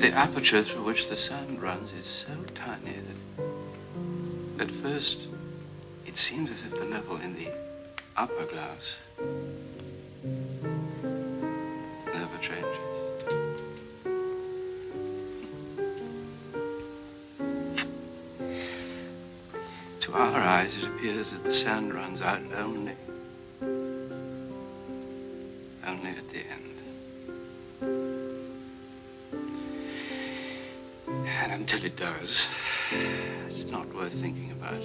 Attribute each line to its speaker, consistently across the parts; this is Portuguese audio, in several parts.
Speaker 1: The aperture through which the sound runs is so tiny that at first it seems as if the level in the upper glass never changes. To our eyes, it appears that the sand runs out only, only at the end. Until it does, it's not worth thinking about.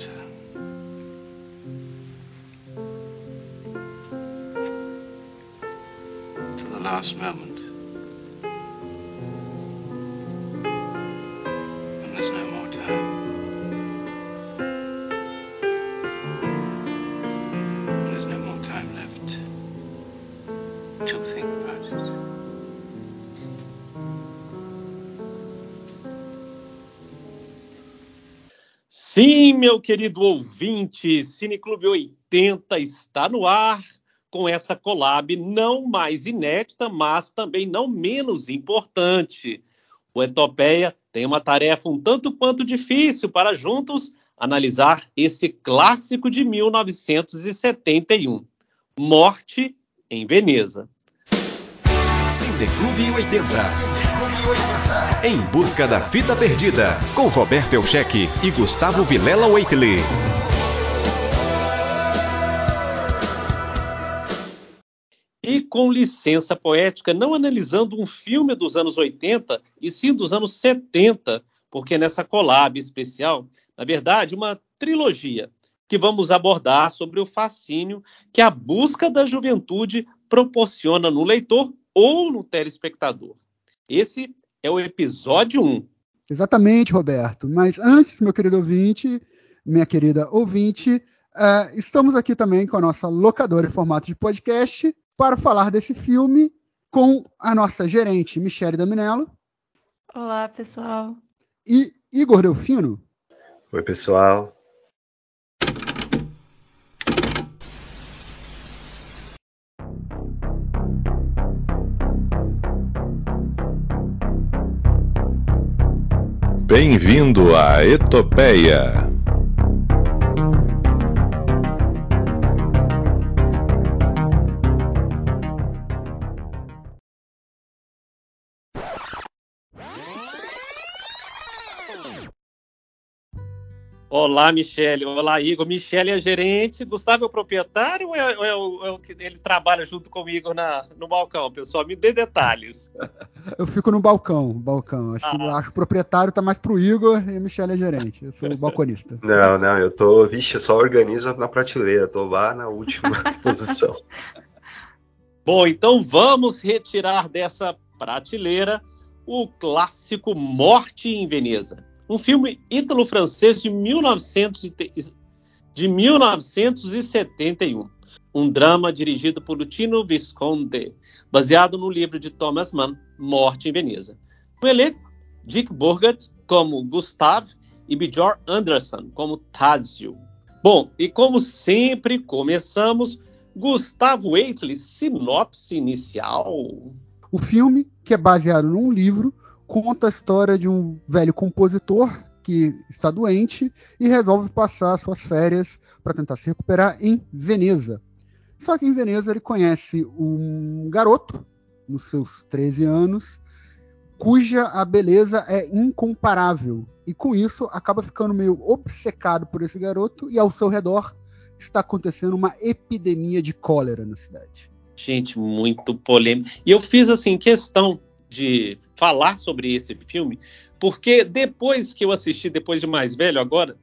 Speaker 2: Meu querido ouvinte, Cineclube 80 está no ar com essa collab não mais inédita, mas também não menos importante. O Etopeia tem uma tarefa um tanto quanto difícil para juntos analisar esse clássico de 1971, Morte em Veneza.
Speaker 3: Cineclube 80. Em busca da fita perdida, com Roberto Elcheque e Gustavo Vilela Waitley.
Speaker 2: E com licença poética, não analisando um filme dos anos 80, e sim dos anos 70, porque nessa collab especial, na verdade, uma trilogia que vamos abordar sobre o fascínio que a busca da juventude proporciona no leitor ou no telespectador. Esse é o episódio 1.
Speaker 4: Exatamente, Roberto. Mas antes, meu querido ouvinte, minha querida ouvinte, uh, estamos aqui também com a nossa locadora em formato de podcast para falar desse filme com a nossa gerente, Michele Daminello.
Speaker 5: Olá, pessoal.
Speaker 4: E Igor Delfino.
Speaker 6: Oi, pessoal.
Speaker 7: Bem-vindo à Etopeia.
Speaker 2: Olá, Michele. Olá, Igor. Michele é gerente, Gustavo é o proprietário ou é, ou é o, é o que ele trabalha junto comigo na, no balcão? Pessoal, me dê detalhes.
Speaker 4: Eu fico no balcão, balcão. Acho, que,
Speaker 2: Ah.
Speaker 4: acho que o proprietário tá mais pro Igor e a Michelle é gerente. Eu sou o balconista.
Speaker 6: Não, não, eu tô. Vixe, eu só organizo na prateleira, tô lá na última posição.
Speaker 2: Bom, então vamos retirar dessa prateleira o clássico Morte em Veneza. Um filme ítalo-francês de, 1900 te- de 1971. Um drama dirigido por Luchino Visconti, baseado no livro de Thomas Mann, Morte em Veneza. No elenco, Dick Burgett como Gustav e Bjorn Anderson como Tadzio. Bom, e como sempre, começamos Gustavo Waitley, sinopse inicial.
Speaker 4: O filme, que é baseado num livro, conta a história de um velho compositor que está doente e resolve passar suas férias para tentar se recuperar em Veneza. Só que em Veneza ele conhece um garoto, nos seus 13 anos, cuja a beleza é incomparável. E com isso acaba ficando meio obcecado por esse garoto e ao seu redor está acontecendo uma epidemia de cólera na cidade.
Speaker 2: Gente, muito polêmico. E eu fiz assim questão de falar sobre esse filme, porque depois que eu assisti, depois de mais velho, agora,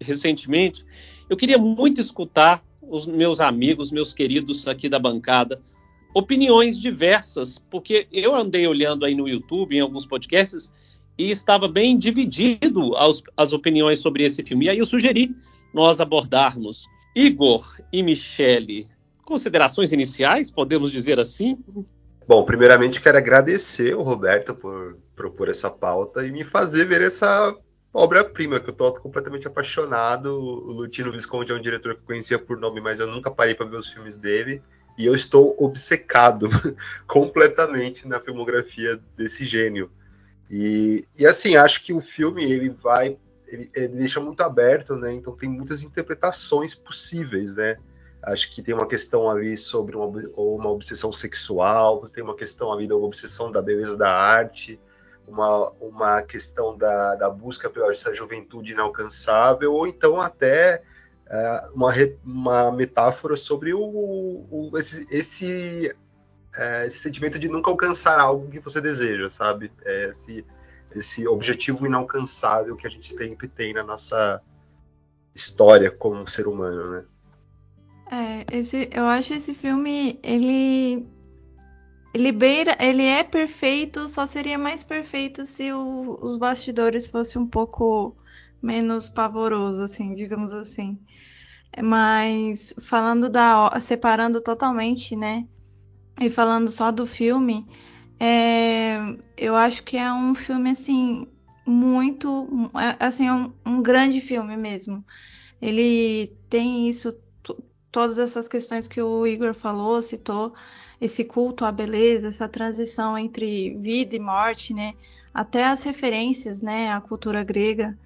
Speaker 2: recentemente, eu queria muito escutar os meus amigos, meus queridos aqui da bancada, opiniões diversas, porque eu andei olhando aí no YouTube, em alguns podcasts, e estava bem dividido as, as opiniões sobre esse filme. E aí eu sugeri nós abordarmos Igor e Michele. Considerações iniciais, podemos dizer assim?
Speaker 6: Bom, primeiramente quero agradecer o Roberto por propor essa pauta e me fazer ver essa obra-prima, que eu tô completamente apaixonado. O Lutino Visconti é um diretor que eu conhecia por nome, mas eu nunca parei para ver os filmes dele. E eu estou obcecado completamente na filmografia desse gênio. E, e assim, acho que o filme ele vai, ele, ele deixa muito aberto, né? Então tem muitas interpretações possíveis, né? Acho que tem uma questão ali sobre uma, uma obsessão sexual, tem uma questão ali da obsessão da beleza da arte, uma, uma questão da, da busca pela essa juventude inalcançável, ou então até é, uma, uma metáfora sobre o, o esse, esse, é, esse, sentimento de nunca alcançar algo que você deseja, sabe? É esse, esse objetivo inalcançável que a gente sempre tem na nossa história como ser humano, né?
Speaker 5: É, esse, eu acho esse filme, ele ele beira, ele é perfeito, só seria mais perfeito se o, os bastidores fossem um pouco menos pavoroso, assim, digamos assim. Mas falando da separando totalmente, né? E falando só do filme, é, eu acho que é um filme assim muito, é, assim, é um, um grande filme mesmo. Ele tem isso todas essas questões que o Igor falou, citou, esse culto à beleza, essa transição entre vida e morte, né? Até as referências, né, à cultura grega,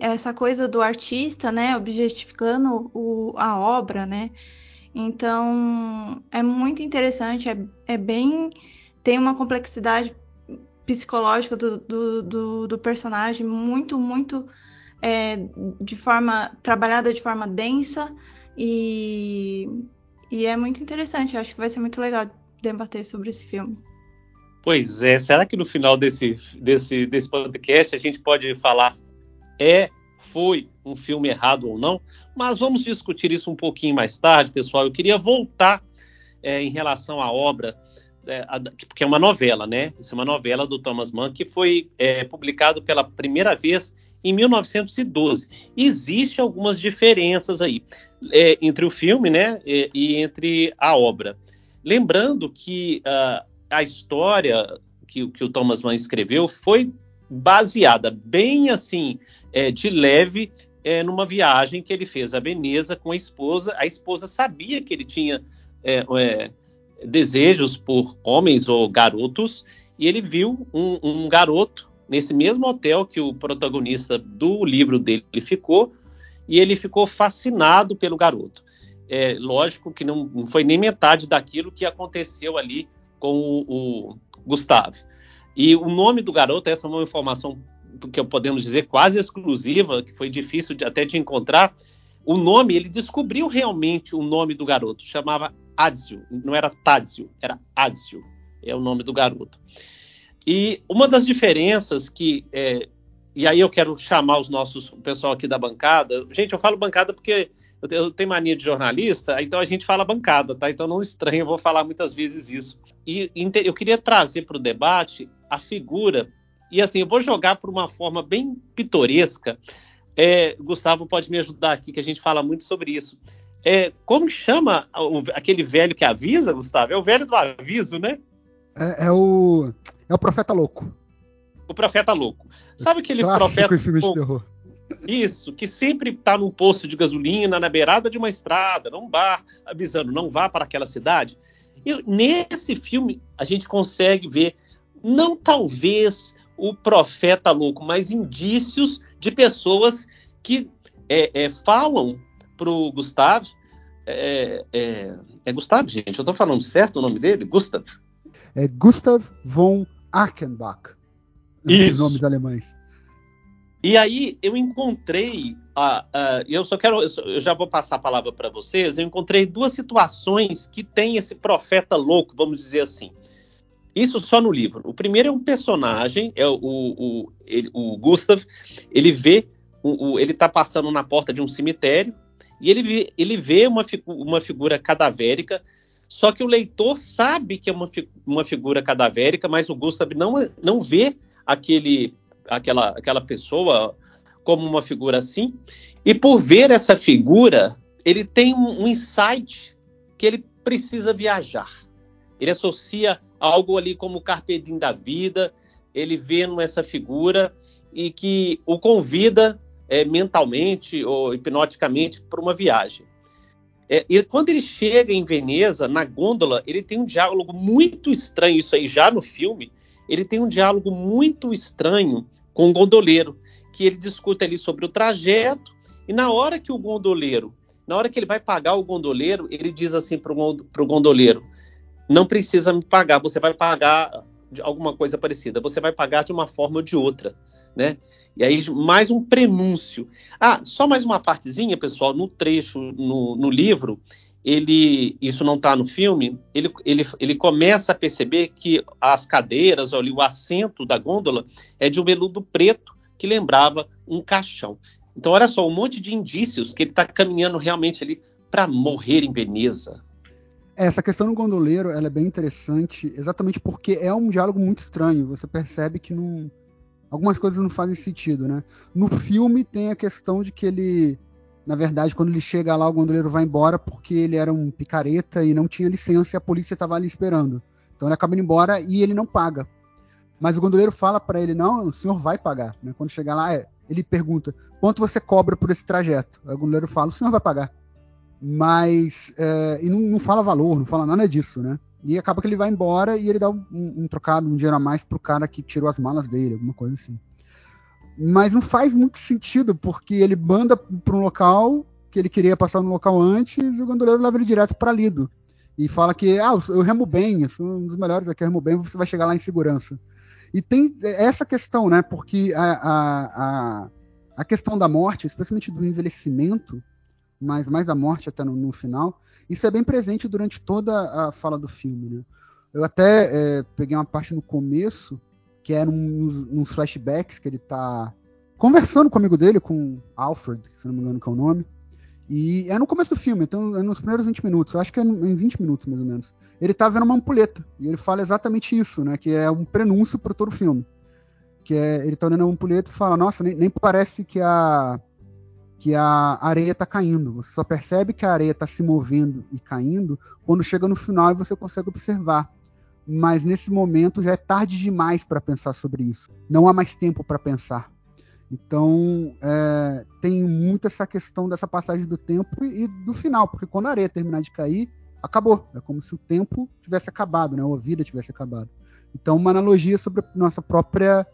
Speaker 5: essa coisa do artista, né, objetificando o, a obra, né? Então é muito interessante, é, é bem tem uma complexidade psicológica do, do, do, do personagem muito, muito é, de forma trabalhada de forma densa, e, e é muito interessante, eu acho que vai ser muito legal debater sobre esse filme.
Speaker 2: Pois é, será que no final desse, desse, desse podcast a gente pode falar é, foi um filme errado ou não? Mas vamos discutir isso um pouquinho mais tarde, pessoal. Eu queria voltar é, em relação à obra, é, a, porque é uma novela, né? Isso é uma novela do Thomas Mann que foi é, publicado pela primeira vez em 1912. Existem algumas diferenças aí é, entre o filme né, e, e, entre a obra. Lembrando que uh, a história que, que, o Thomas Mann escreveu foi baseada bem assim, é, de leve, é, numa viagem que ele fez a Veneza com a esposa. A esposa sabia que ele tinha é, é, desejos por homens ou garotos, e ele viu um, um garoto nesse mesmo hotel que o protagonista do livro dele ficou, e ele ficou fascinado pelo garoto. É, lógico que não, não foi nem metade daquilo que aconteceu ali com o, o Gustavo. E o nome do garoto, essa é uma informação que podemos dizer quase exclusiva, que foi difícil de, até de encontrar. O nome, ele descobriu realmente o nome do garoto, chamava Adzio, não era Tadzio, era Adzio, é o nome do garoto. E uma das diferenças que. É, e aí eu quero chamar os nossos, o pessoal aqui da bancada. Gente, eu falo bancada porque eu, eu tenho mania de jornalista, então a gente fala bancada, tá? Então não estranha, eu vou falar muitas vezes isso. E eu queria trazer para o debate a figura, e assim, eu vou jogar por uma forma bem pitoresca. É, Gustavo pode me ajudar aqui, que a gente fala muito sobre isso. É, como chama o, aquele velho que avisa, Gustavo? É o velho do aviso, né?
Speaker 4: É, é o. É o Profeta Louco.
Speaker 2: O Profeta Louco. Sabe aquele Clássico profeta.
Speaker 4: filme de terror.
Speaker 2: Isso, que sempre está num posto de gasolina, na beirada de uma estrada, num bar, avisando, não vá para aquela cidade. E nesse filme a gente consegue ver, não talvez o profeta louco, mas indícios de pessoas que é, é, falam para o Gustavo. É, é, é, Gustavo, gente? Eu estou falando certo o nome dele? Gustav?
Speaker 4: É Gustav von Achenbach. Isso. Nomes alemães.
Speaker 2: E aí eu encontrei, uh, uh, eu só quero, eu já vou passar a palavra para vocês. Eu encontrei duas situações que tem esse profeta louco, vamos dizer assim. Isso só no livro. O primeiro é um personagem, é o, o, ele, o Gustav. Ele vê, o, o ele está passando na porta de um cemitério e ele vê, ele vê uma, uma figura cadavérica só que o leitor sabe que é uma, uma figura cadavérica, mas o Gustav não, não vê aquele, aquela, aquela pessoa como uma figura assim. E por ver essa figura, ele tem um, insight que ele precisa viajar. Ele associa algo ali como o carpe diem da vida, ele vê nessa figura e que o convida é, mentalmente ou hipnoticamente para uma viagem. É, e quando ele chega em Veneza, na gôndola, ele tem um diálogo muito estranho, isso aí já no filme. Ele tem um diálogo muito estranho com o gondoleiro, que ele discute ali sobre o trajeto, e na hora que o gondoleiro, na hora que ele vai pagar o gondoleiro, ele diz assim para o gondoleiro: não precisa me pagar, você vai pagar alguma coisa parecida, você vai pagar de uma forma ou de outra, né? E aí mais um prenúncio. Ah, só mais uma partezinha, pessoal, no trecho, no, no livro, ele, isso não está no filme, ele, ele, ele começa a perceber que as cadeiras, ali, o assento da gôndola é de um veludo preto que lembrava um caixão. Então, olha só, um monte de indícios que ele está caminhando realmente ali para morrer em Veneza.
Speaker 4: Essa questão do gondoleiro é bem interessante, exatamente porque é um diálogo muito estranho. Você percebe que não, algumas coisas não fazem sentido, né? No filme tem a questão de que ele, na verdade, quando ele chega lá, o gondoleiro vai embora porque ele era um picareta e não tinha licença e a polícia estava ali esperando. Então ele acaba indo embora e ele não paga. Mas o gondoleiro fala para ele: não, o senhor vai pagar. Né? Quando chegar lá, é, ele pergunta: quanto você cobra por esse trajeto? Aí o gondoleiro fala: o senhor vai pagar mas é, e não, não, fala valor, não fala nada disso, né? E acaba que ele vai embora e ele dá um, um trocado, um dinheiro a mais pro cara que tirou as malas dele, alguma coisa assim. Mas não faz muito sentido, porque ele manda para um local que ele queria passar no local antes e o gondoleiro leva ele direto para Lido. E fala que, ah, eu remo bem, eu sou um dos melhores aqui, eu remo bem, você vai chegar lá em segurança. E tem essa questão, né? Porque a, a, a, a questão da morte, especialmente do envelhecimento, mas mais a morte até no, no, final. Isso é bem presente durante toda a fala do filme. Né? Eu até é, peguei uma parte no começo, que era uns, uns flashbacks que ele está conversando com o amigo dele, com Alfred, se não me engano que é o nome. E é no começo do filme, então é nos primeiros 20 minutos, acho que é em 20 minutos mais ou menos. Ele tá vendo uma ampulheta, e ele fala exatamente isso, né? Que é um prenúncio para todo o filme. Que é, ele tá olhando a ampulheta e fala, nossa, nem, nem parece que a, que a areia está caindo. Você só percebe que a areia está se movendo e caindo quando chega no final e você consegue observar. Mas nesse momento já é tarde demais para pensar sobre isso. Não há mais tempo para pensar. Então é, tem muito essa questão dessa passagem do tempo e do final, porque quando a areia terminar de cair, acabou. É como se o tempo tivesse acabado, né? ou a vida tivesse acabado. Então, uma analogia sobre a nossa própria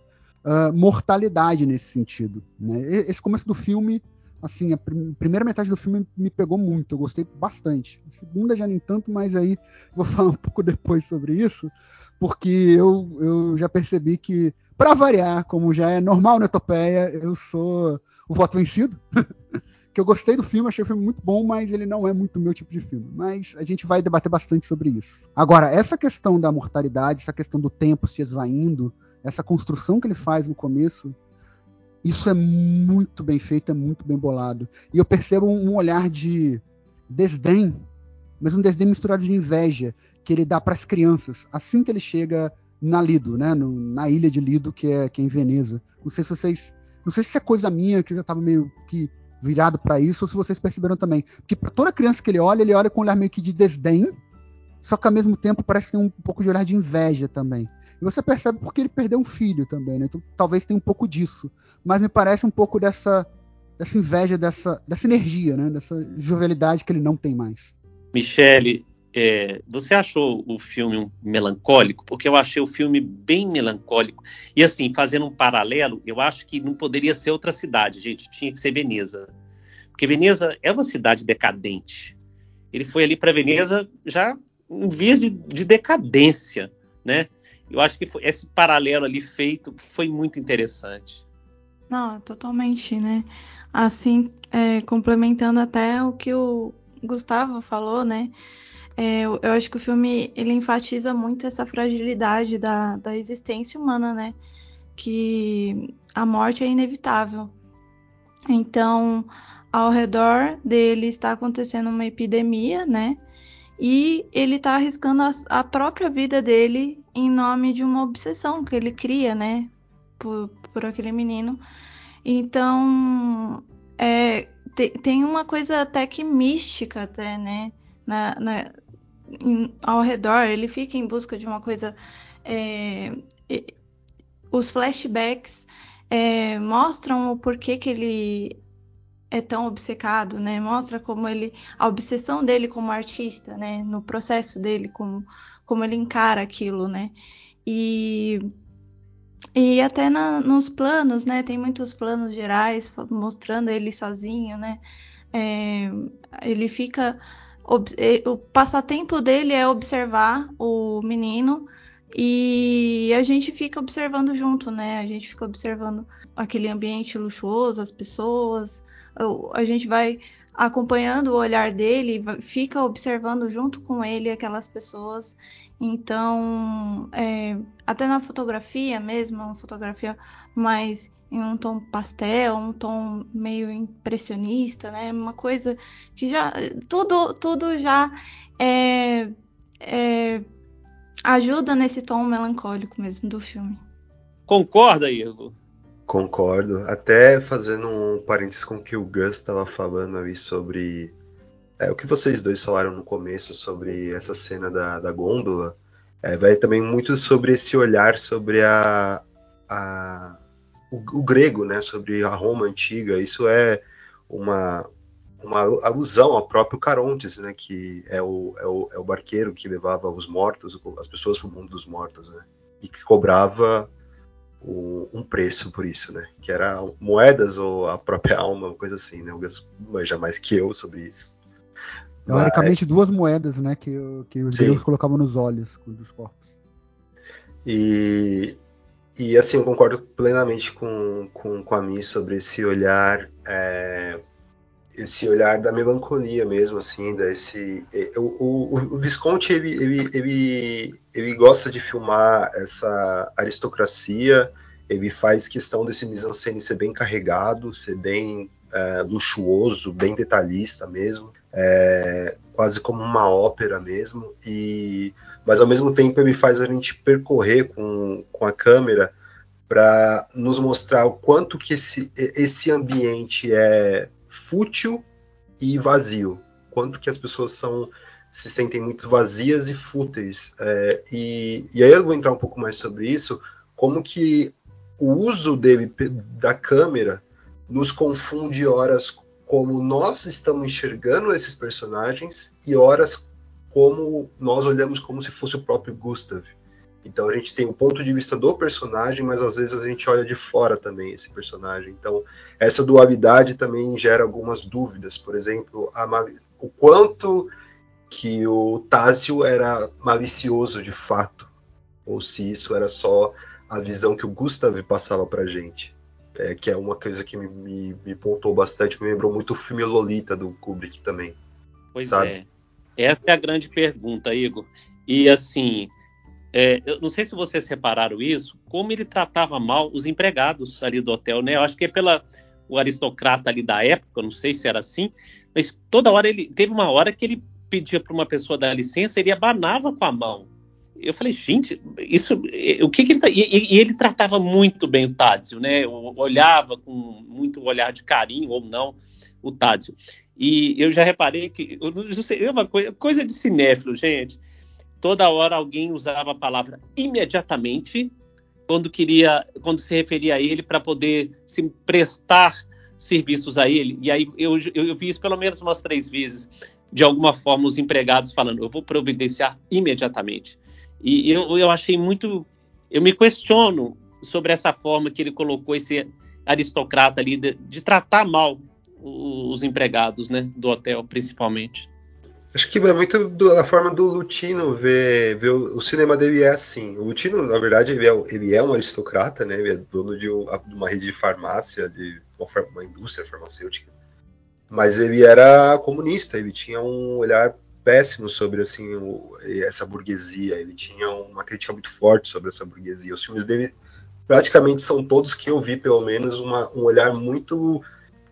Speaker 4: uh, mortalidade nesse sentido. Né? Esse começo do filme assim, a prim primeira metade do filme me pegou muito, eu gostei bastante. A segunda já nem tanto, mas aí vou falar um pouco depois sobre isso, porque eu, eu já percebi que, para variar, como já é normal na Etopeia, eu sou o voto vencido. que eu gostei do filme, achei o filme muito bom, mas ele não é muito meu tipo de filme. Mas a gente vai debater bastante sobre isso. Agora, essa questão da mortalidade, essa questão do tempo se esvaindo, essa construção que ele faz no começo, isso é muito bem feito, é muito bem bolado. E eu percebo um olhar de desdém, mas um desdém misturado de inveja que ele dá para as crianças assim que ele chega na Lido, né, no, na ilha de Lido, que é, que é em Veneza. Não sei se vocês, não sei se é coisa minha que eu já estava meio que virado para isso ou se vocês perceberam também, porque para toda criança que ele olha, ele olha com um olhar meio que de desdém, só que ao mesmo tempo parece ter um pouco de olhar de inveja também. E você percebe porque ele perdeu um filho também, né? Então talvez tenha um pouco disso. Mas me parece um pouco dessa, dessa inveja, dessa, dessa energia, né? Dessa jovialidade que ele não tem mais.
Speaker 2: Michele, é, você achou o filme melancólico? Porque eu achei o filme bem melancólico. E assim, fazendo um paralelo, eu acho que não poderia ser outra cidade, gente. Tinha que ser Veneza. Porque Veneza é uma cidade decadente. Ele foi ali para Veneza já em vias de, de decadência, né? Eu acho que foi, esse paralelo ali feito foi muito interessante.
Speaker 5: Não, totalmente, né? Assim, é, complementando até o que o Gustavo falou, né? É, eu, eu, acho que o filme ele enfatiza muito essa fragilidade da, da existência humana, né? Que a morte é inevitável. Então, ao redor dele está acontecendo uma epidemia, né? E ele está arriscando a, a, própria vida dele em nome de uma obsessão que ele cria, né? Por, por aquele menino. Então, é, te, tem uma coisa até que mística, até, né? Na, na, em, ao redor, ele fica em busca de uma coisa. É, os flashbacks é, mostram o porquê que ele é tão obcecado, né? Mostra como ele a obsessão dele como artista, né? No processo dele, como como ele encara aquilo, né? E, e até na, nos planos, né? Tem muitos planos gerais mostrando ele sozinho, né? É, ele fica. O passatempo dele é observar o menino e a gente fica observando junto, né? A gente fica observando aquele ambiente luxuoso, as pessoas. A gente vai acompanhando o olhar dele, fica observando junto com ele aquelas pessoas. Então, é, até na fotografia mesmo, uma fotografia mais em um tom pastel, um tom meio impressionista, né? Uma coisa que já tudo tudo já é, é, ajuda nesse tom melancólico mesmo do filme.
Speaker 2: Concorda, Igor?
Speaker 6: Concordo. Até fazendo um parênteses com o que o Gus estava falando ali sobre é, o que vocês dois falaram no começo sobre essa cena da, da gôndola. É, vai também muito sobre esse olhar sobre a, a o, o, grego, né, sobre a Roma antiga. Isso é uma, uma alusão ao próprio Carontes, né, que é o, é o, é o barqueiro que levava os mortos, as pessoas para o mundo dos mortos, né, e que cobrava o, um preço por isso, né, que era moedas ou a própria alma, uma coisa assim, né, o Gus manja mais que eu sobre isso.
Speaker 4: Teoricamente, Mas... duas moedas, né, que, que os gregos colocavam nos olhos dos corpos.
Speaker 6: E, e assim, eu concordo plenamente com, com, com a mim sobre esse olhar é, esse olhar da melancolia mesmo, assim, desse é, o, o, o, Visconti ele, ele, ele, ele gosta de filmar essa aristocracia, ele faz questão desse mise-en-scène ser bem carregado, ser bem é, luxuoso, bem detalhista mesmo, é, quase como uma ópera mesmo, e mas ao mesmo tempo ele faz a gente percorrer com, com a câmera para nos mostrar o quanto que esse, esse ambiente é fútil e vazio. Quanto que as pessoas são se sentem muito vazias e fúteis. É, e, e, aí eu vou entrar um pouco mais sobre isso, como que o uso dele da câmera nos confunde horas como nós estamos enxergando esses personagens e horas como nós olhamos como se fosse o próprio Gustav. Então a gente tem o ponto de vista do personagem, mas às vezes a gente olha de fora também esse personagem. Então essa dualidade também gera algumas dúvidas. Por exemplo, o quanto que o Tásio era malicioso de fato, ou se isso era só a visão que o Gustav passava pra gente. É, que é uma coisa que me, me, me pontou bastante, me lembrou muito o filme Lolita do Kubrick também.
Speaker 2: Pois sabe? é. Essa é a grande pergunta, Igor. E assim, é, eu não sei se vocês repararam isso, como ele tratava mal os empregados ali do hotel, né? Eu acho que é pela o aristocrata ali da época, não sei se era assim, mas toda hora ele teve uma hora que ele pedia para uma pessoa dar licença, ele abanava com a mão. Eu falei, gente, isso, o que, que ele tá, e, e, ele tratava muito bem o Tádzio, né? Olhava com muito olhar de carinho ou não o Tádzio. E eu já reparei que, eu sei, é uma coisa, coisa de cinéfilo, gente toda hora alguém usava a palavra imediatamente quando queria, quando se referia a ele para poder se prestar serviços a ele. E aí eu, eu, eu, vi isso pelo menos umas três vezes, de alguma forma, os empregados falando, eu vou providenciar imediatamente. E eu, eu achei muito. Eu me questiono sobre essa forma que ele colocou esse aristocrata ali de, de tratar mal os empregados, né, do hotel, principalmente.
Speaker 6: Acho que é muito da forma do Lutino ver, ver o, o, cinema dele é assim. O Lutino, na verdade, ele é, ele é um aristocrata, né? Ele é dono de, um, uma rede de farmácia, de uma, uma, indústria farmacêutica. Mas ele era comunista, ele tinha um olhar péssimo sobre assim o, essa burguesia. Ele tinha uma crítica muito forte sobre essa burguesia. Os filmes dele praticamente são todos que eu vi, pelo menos, uma, um olhar muito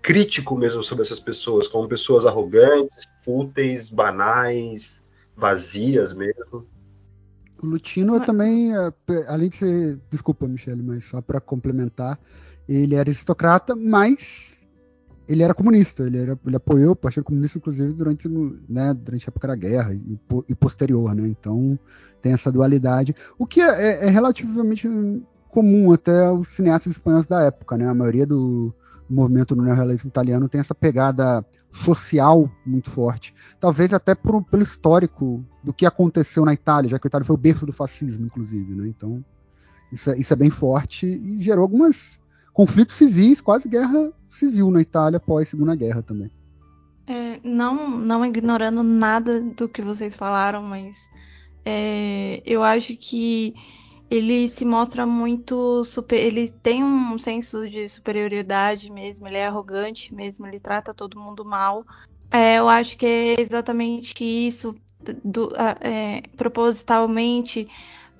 Speaker 6: crítico mesmo sobre essas pessoas, como pessoas arrogantes, fúteis, banais, vazias mesmo.
Speaker 4: O Lutino mas... também, é, além de ser. Desculpa, Michele, mas só para complementar, ele era aristocrata, mas ele era comunista. Ele, era, ele apoiou o Partido Comunista, inclusive, durante, né, durante a época da guerra e, e posterior, né? Então tem essa dualidade. O que é, é, é relativamente comum até aos cineastas espanhóis da época, né? A maioria do, movimento no neorrealismo italiano tem essa pegada social muito forte. Talvez até por, pelo histórico do que aconteceu na Itália, já que a Itália foi o berço do fascismo, inclusive. Né? Então, isso é, isso é bem forte e gerou alguns conflitos civis, quase guerra civil na Itália após a Segunda Guerra também.
Speaker 5: É, não, não ignorando nada do que vocês falaram, mas é, eu acho que ele se mostra muito super, ele tem um senso de superioridade mesmo, ele é arrogante mesmo, ele trata todo mundo mal. É, eu acho que é exatamente isso, do, é, propositalmente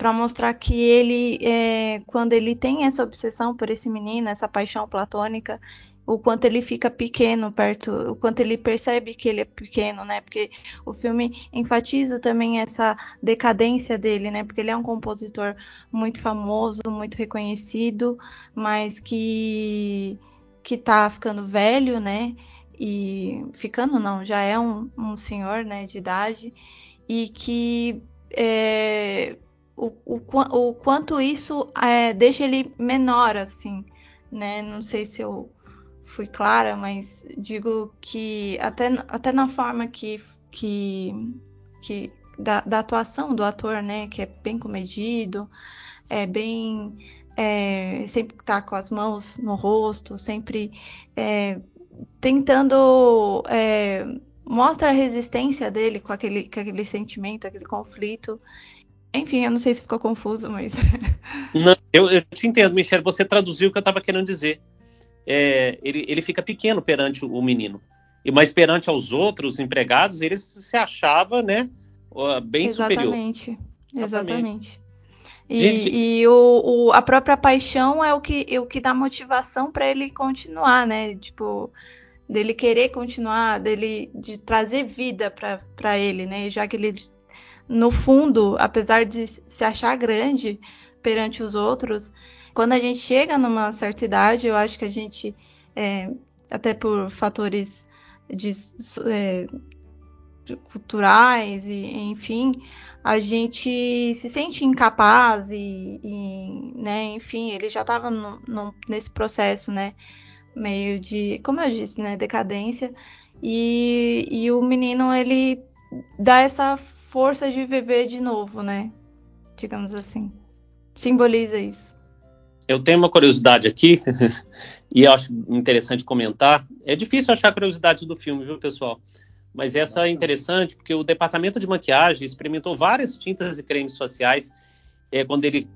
Speaker 5: para mostrar que ele, é, quando ele tem essa obsessão por esse menino, essa paixão platônica, o quanto ele fica pequeno perto, o quanto ele percebe que ele é pequeno, né? Porque o filme enfatiza também essa decadência dele, né? Porque ele é um compositor muito famoso, muito reconhecido, mas que que tá ficando velho, né? E ficando não, já é um, um senhor, né, de idade e que é, o, o, o, quanto isso é, deixa ele menor, assim, né? Não sei se eu fui clara, mas digo que até, até na forma que, que, que da, da, atuação do ator, né, que é bem comedido, é bem é, sempre tá com as mãos no rosto, sempre é, tentando é, mostra a resistência dele com aquele, com aquele sentimento, aquele conflito. Enfim, eu não sei se ficou confuso, mas.
Speaker 2: Não, eu, eu te entendo, Michelle. Você traduziu o que eu estava querendo dizer é, ele, ele fica pequeno perante o menino. E mas perante aos outros empregados, ele se achava, né, bem
Speaker 5: exatamente, superior. Exatamente. E, Gente... e o, o, a própria paixão é o que, é o que dá motivação para ele continuar, né? Tipo, dele querer continuar, dele de trazer vida para ele, né? Já que ele, no fundo, apesar de se achar grande perante os outros, quando a gente chega numa certa idade, eu acho que a gente, é, até por fatores de, é, culturais e enfim, a gente se sente incapaz e, e né, enfim, ele já estava nesse processo, né, meio de, como eu disse, né, decadência e, e o menino ele dá essa força de viver de novo, né, digamos assim, simboliza isso.
Speaker 2: Eu tenho uma curiosidade aqui, e eu acho interessante comentar. É difícil achar curiosidade do filme, viu, pessoal? Mas essa é interessante porque o departamento de maquiagem experimentou várias tintas e cremes faciais é, quando ele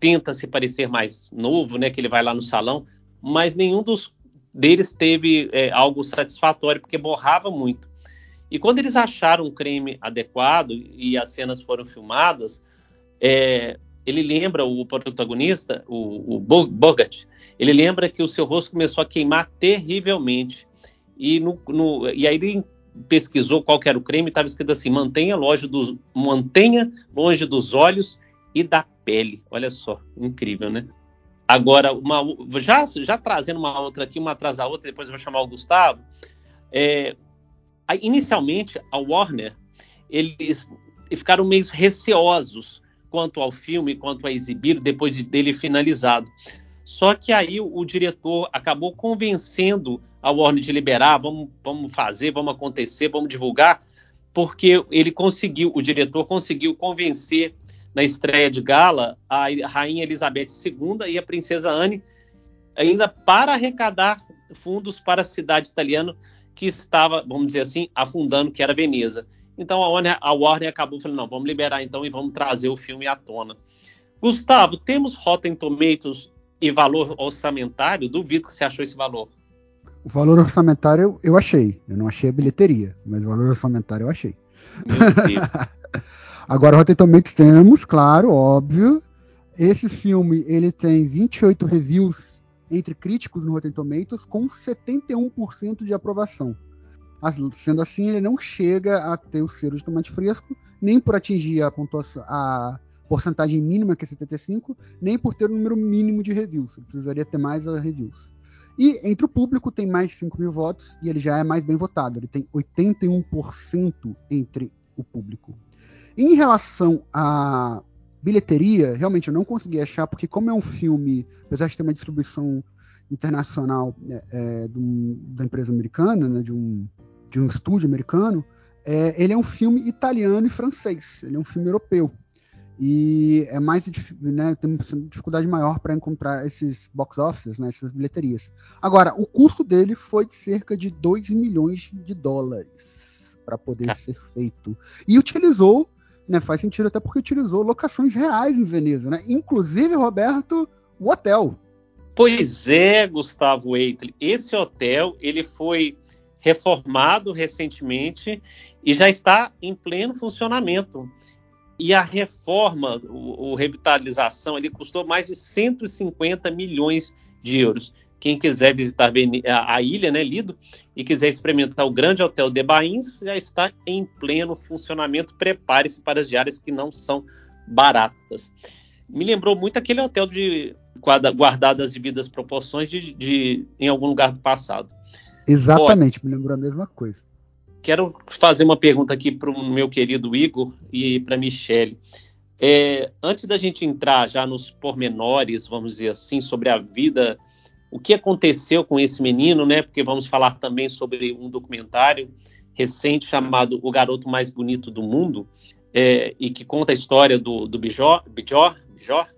Speaker 2: tenta se parecer mais novo, né? Que ele vai lá no salão, mas nenhum dos deles teve é, algo satisfatório porque borrava muito. E quando eles acharam um creme adequado e as cenas foram filmadas, é, ele lembra o protagonista, o, o Bogart, ele lembra que o seu rosto começou a queimar terrivelmente. E, no, no, e aí ele pesquisou qual era o creme, estava escrito assim: mantenha longe, dos, mantenha longe dos olhos e da pele. Olha só, incrível, né? Agora, uma, já, já trazendo uma outra aqui, uma atrás da outra, depois eu vou chamar o Gustavo. É, inicialmente, a Warner, eles ficaram meio receosos quanto ao filme, quanto a exibir depois de, dele finalizado. Só que aí o, o, diretor acabou convencendo a Warner de liberar, vamos, vamos fazer, vamos acontecer, vamos divulgar, porque ele conseguiu, o diretor conseguiu convencer na estreia de gala a rainha Elizabeth II e a princesa Anne ainda para arrecadar fundos para a cidade italiana que estava, vamos dizer assim, afundando, que era Veneza. Então a Warner, a Warner acabou falando, não, vamos liberar então e vamos trazer o filme à tona. Gustavo, temos Rotten Tomatoes e valor orçamentário? Duvido que você achou esse valor.
Speaker 4: O valor orçamentário eu achei. Eu não achei a bilheteria, mas o valor orçamentário eu achei. Agora, Rotten Tomatoes temos, claro, óbvio. Esse filme ele tem 28 reviews entre críticos no Rotten Tomatoes com 71% de aprovação. Sendo assim, ele não chega a ter o selo de tomate fresco, nem por atingir a, a porcentagem mínima, que é 75, nem por ter o um número mínimo de reviews. Ele precisaria ter mais reviews. E entre o público tem mais de 5 mil votos e ele já é mais bem votado. Ele tem 81% entre o público. Em relação à bilheteria, realmente eu não consegui achar, porque como é um filme, apesar de ter uma distribuição internacional é, é, um, da empresa americana, né, de um de um estúdio americano, é, ele é um filme italiano e francês. Ele é um filme europeu. E é mais né, tem uma dificuldade maior para encontrar esses box offices, né, essas bilheterias. Agora, o custo dele foi de cerca de 2 milhões de dólares para poder ah. ser feito. E utilizou, né, faz sentido até porque utilizou locações reais em Veneza, né? Inclusive, Roberto, o hotel.
Speaker 2: Pois é, Gustavo Eitel. Esse hotel ele foi reformado recentemente e já está em pleno funcionamento. E a reforma, o, o revitalização, ele custou mais de 150 milhões de euros. Quem quiser visitar a, ilha, né, Lido, e quiser experimentar o grande hotel de Bains, já está em pleno funcionamento. Prepare-se para as diárias que não são baratas. Me lembrou muito aquele hotel de guardado as devidas proporções de, de, em algum lugar do passado.
Speaker 4: Exatamente, me lembrou a mesma coisa.
Speaker 2: Quero fazer uma pergunta aqui para o meu querido Igor e para a Michele. É, antes da gente entrar já nos pormenores, vamos dizer assim, sobre a vida, o que aconteceu com esse menino, né? Porque vamos falar também sobre um documentário recente chamado O Garoto Mais Bonito do Mundo, é, e que conta a história do, do Bijor, Bijor, Bijor.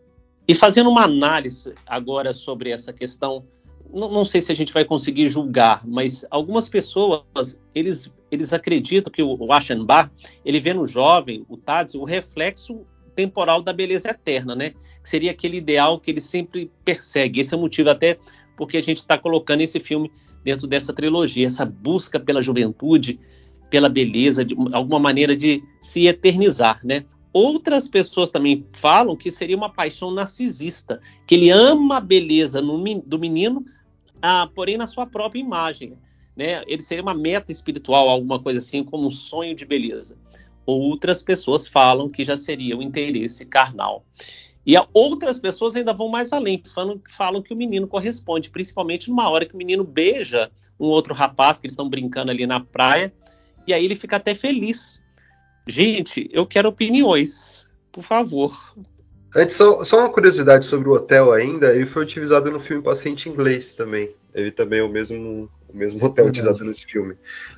Speaker 2: E fazendo uma análise agora sobre essa questão não, não, sei se a gente vai conseguir julgar, mas algumas pessoas eles, eles acreditam que o, o Aschenbach ele vê no jovem, o Tadzio, o reflexo temporal da beleza eterna, né? Que seria aquele ideal que ele sempre persegue. Esse é o motivo até porque a gente está colocando esse filme dentro dessa trilogia, essa busca pela juventude, pela beleza, de alguma maneira de se eternizar, né? Outras pessoas também falam que seria uma paixão narcisista, que ele ama a beleza no, do menino, ah, porém na sua própria imagem. Né? Ele seria uma meta espiritual, alguma coisa assim, como um sonho de beleza. Outras pessoas falam que já seria o interesse carnal. E outras pessoas ainda vão mais além, falam, falam, que o menino corresponde, principalmente numa hora que o menino beija um outro rapaz, que eles estão brincando ali na praia, e aí ele fica até feliz. Gente, eu quero opiniões, por favor.
Speaker 6: Antes, só, só, uma curiosidade sobre o hotel ainda, ele foi utilizado no filme Paciente Inglês também. Ele também é o mesmo, o mesmo hotel utilizado nesse filme.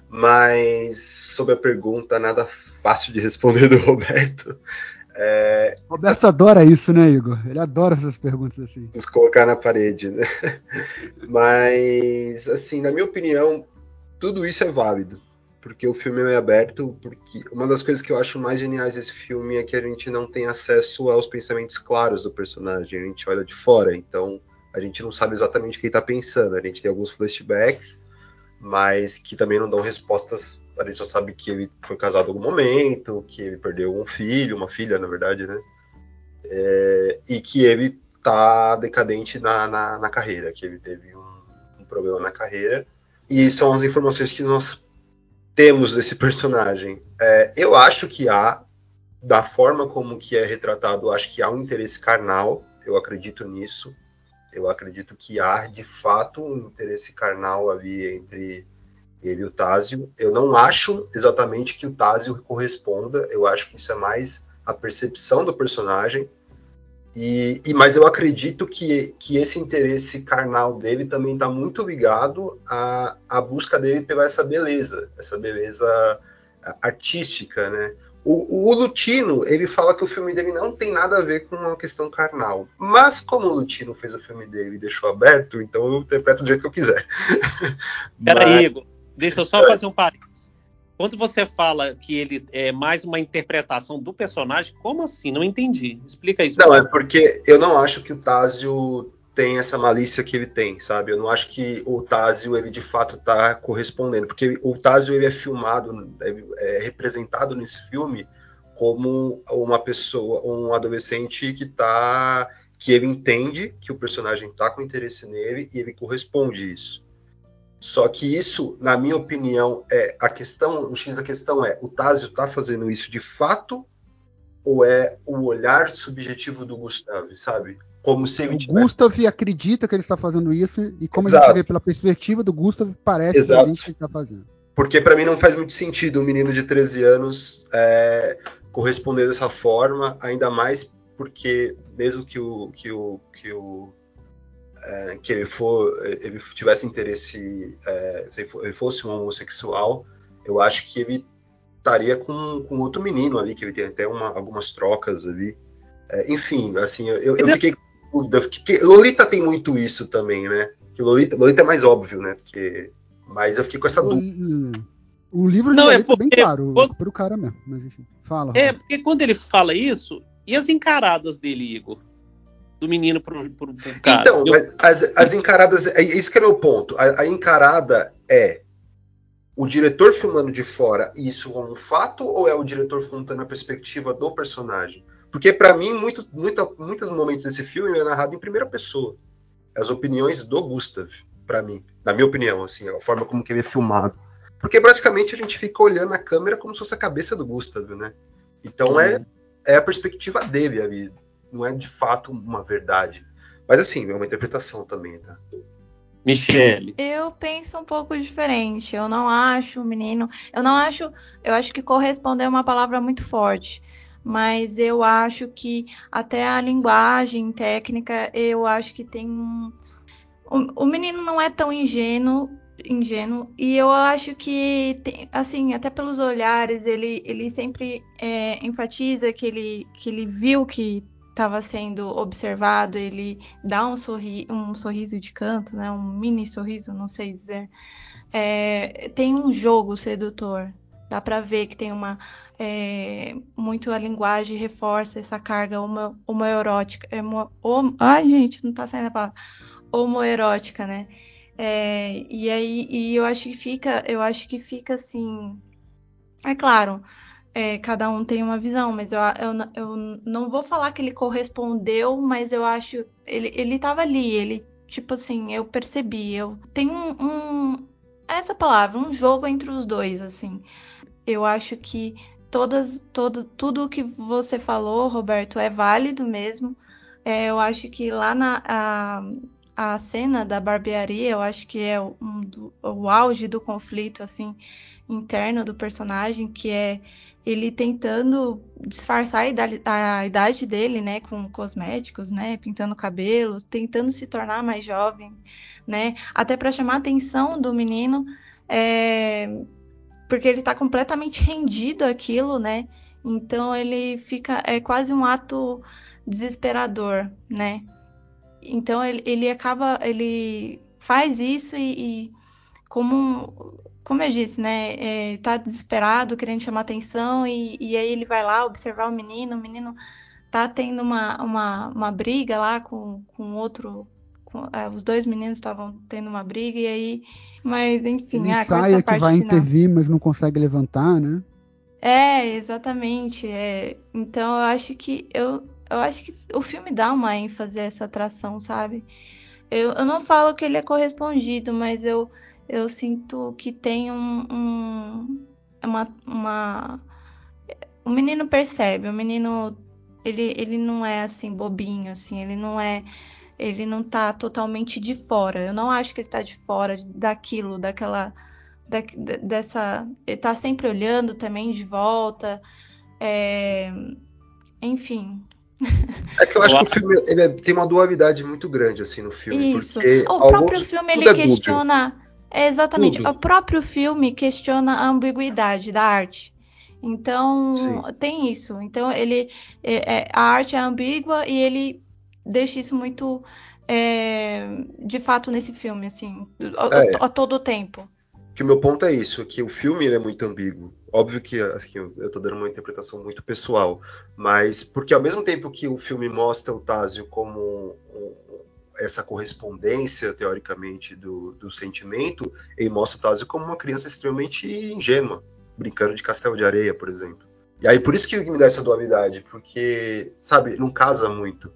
Speaker 6: Mas sobre a pergunta, nada fácil de responder do Roberto.
Speaker 4: É... Roberto adora isso, né, Igor? Ele adora essas perguntas assim.
Speaker 6: Nos colocar na parede, né? Mas, assim, na minha opinião, tudo isso é válido porque o filme é aberto, porque uma das coisas que eu acho mais geniais desse filme é que a gente não tem acesso aos pensamentos claros do personagem, a gente olha de fora, então a gente não sabe exatamente o que ele está pensando, a gente tem alguns flashbacks, mas que também não dão respostas, a gente só sabe que ele foi casado em algum momento, que ele perdeu um filho, uma filha, na verdade, né? É, e que ele tá decadente na, na, na carreira, que ele teve um, um problema na carreira, e são as informações que nós temos desse personagem? É, eu acho que há, da forma como que é retratado, acho que há um interesse carnal, eu acredito nisso. Eu acredito que há, de fato, um interesse carnal ali entre ele e o Tásio. Eu não acho exatamente que o Tásio corresponda, eu acho que isso é mais a percepção do personagem e, e, mas eu acredito que, que esse interesse carnal dele também está muito ligado à, à busca dele pela essa beleza, essa beleza artística, né? O, o, Lutino, ele fala que o filme dele não tem nada a ver com uma questão carnal. Mas como o Lutino fez o filme dele e deixou aberto, então eu interpreto do jeito que eu quiser.
Speaker 2: Peraí, mas... Igor, deixa eu só fazer um parênteses. Quando você fala que ele é mais uma interpretação do personagem, como assim? Não entendi. Explica isso.
Speaker 6: Não, é porque eu não acho que o Tázio tem essa malícia que ele tem, sabe? Eu não acho que o Tázio, ele de fato está correspondendo, porque o Tázio, ele é filmado, é representado nesse filme como uma pessoa, um adolescente que tá que ele entende que o personagem está com interesse nele e ele corresponde isso. Só que isso, na minha opinião, é a questão, o X da questão é, o Tásio está fazendo isso de fato ou é o olhar subjetivo do Gustavo, sabe?
Speaker 4: Como se ele o tivesse... Gustav acredita que ele está fazendo isso e como Exato. a gente vê pela perspectiva do Gustav, parece Exato. que a gente está fazendo.
Speaker 6: Porque para mim não faz muito sentido um menino de 13 anos é, corresponder dessa forma, ainda mais porque mesmo que o que o que o é, que ele, for, ele tivesse interesse, é, se ele fosse um homossexual, Eu acho que ele estaria com, com outro menino ali, que ele tem até uma, algumas trocas ali. É, enfim, assim, eu, eu fiquei com dúvida. Porque Lolita tem muito isso também, né? Que Lolita, Lolita é mais óbvio, né? Porque, mas eu fiquei com essa dúvida.
Speaker 4: O livro
Speaker 2: Não, é
Speaker 4: é bem
Speaker 2: porque-
Speaker 4: claro,
Speaker 2: quando-
Speaker 4: pro cara mesmo. Mas enfim, fala.
Speaker 2: É, porque quando ele fala isso, e as encaradas dele, Igor? Do menino pro, pro, pro cara.
Speaker 6: Então,
Speaker 2: Eu-
Speaker 6: mas as, as encaradas, é isso que é meu ponto. A, a encarada é o diretor filmando de fora isso como um fato ou é o diretor contando a perspectiva do personagem? Porque pra mim, muito, muita, muitos momentos desse filme é narrado em primeira pessoa. As opiniões do Gustav, pra mim, na minha opinião, assim, a forma como que ele é filmado. Porque basicamente a gente fica olhando a câmera como se fosse a cabeça do Gustav, né? Então é, é a perspectiva dele ali, não é de fato uma verdade. Mas assim, é uma interpretação também, tá?
Speaker 2: Michele.
Speaker 5: Eu penso um pouco diferente. Eu não acho o menino. Eu não acho. Eu acho que corresponder é uma palavra muito forte. Mas eu acho que até a linguagem técnica, eu acho que tem um. O, o menino não é tão ingênuo, ingênuo. E eu acho que, tem- assim, até pelos olhares, ele, ele sempre é, enfatiza que ele, que ele viu que estava sendo observado, ele dá um, sorri um sorriso de canto, né? Um mini sorriso, não sei dizer. É, tem um jogo sedutor. Dá pra ver que tem uma é, muito a linguagem reforça essa carga homo, homoerótica. Homo, hom- ai, gente, não tá saindo a palavra. Homoerótica, né? É, e aí e eu acho que fica, eu acho que fica assim. É claro, é, cada um tem uma visão, mas eu, eu, eu não vou falar que ele correspondeu, mas eu acho. Ele, ele tava ali, ele, tipo assim, eu percebi. Eu tem um, um- essa palavra, um jogo entre os dois, assim. Eu acho que todas, todo, tudo o que você falou, Roberto, é válido mesmo. É, eu acho que lá na a, a cena da barbearia, eu acho que é um do- o auge do conflito, assim, interno do personagem, que é ele tentando disfarçar a idade, dele, né, com cosméticos, né, pintando cabelo, tentando se tornar mais jovem, né, até para chamar a atenção do menino, é, porque ele está completamente rendido àquilo, né, então ele fica, é quase um ato desesperador, né, então ele, ele acaba, ele faz isso e, e como, como eu disse, né, é, tá desesperado, querendo chamar atenção, e, e aí ele vai lá observar o menino, o menino tá tendo uma, uma, uma briga lá com, com outro, com- é, os dois meninos estavam tendo uma briga, e aí, mas enfim,
Speaker 4: Ele
Speaker 5: ah, essa
Speaker 4: que vai
Speaker 5: final.
Speaker 4: intervir, mas não consegue levantar, né?
Speaker 5: É, exatamente. É. Então eu acho que eu, eu acho que o filme dá uma ênfase a essa atração, sabe? Eu, eu não falo que ele é correspondido, mas eu, eu sinto que tem um, um uma, uma o menino percebe, o menino ele, ele não é assim bobinho assim, ele não é ele não tá totalmente de fora. Eu não acho que ele tá de fora daquilo, daquela da- de- dessa. Ele tá sempre olhando também de volta. é, Enfim.
Speaker 6: É que eu acho que o filme ele é- tem uma dualidade muito grande assim no filme,
Speaker 5: Isso.
Speaker 6: porque
Speaker 5: O próprio filme ele
Speaker 6: é
Speaker 5: questiona. É, exatamente.
Speaker 6: Tudo.
Speaker 5: O próprio filme questiona a ambiguidade da arte. Então,
Speaker 6: Sim.
Speaker 5: tem isso. Então, ele. é- é- a arte é ambígua e ele deixa isso muito. é, de fato nesse filme, assim, a,
Speaker 6: É.
Speaker 5: a todo tempo.
Speaker 6: que o meu ponto é isso, que o filme é muito ambíguo. Óbvio que assim, eu tô dando uma interpretação muito pessoal, mas porque ao mesmo tempo que o filme mostra o Tásio como um- essa correspondência, teoricamente, do, do sentimento, ele mostra o Tásio como uma criança extremamente ingênua, brincando de castelo de areia, por exemplo. E aí por isso que me dá essa dualidade, porque, sabe, não casa muito,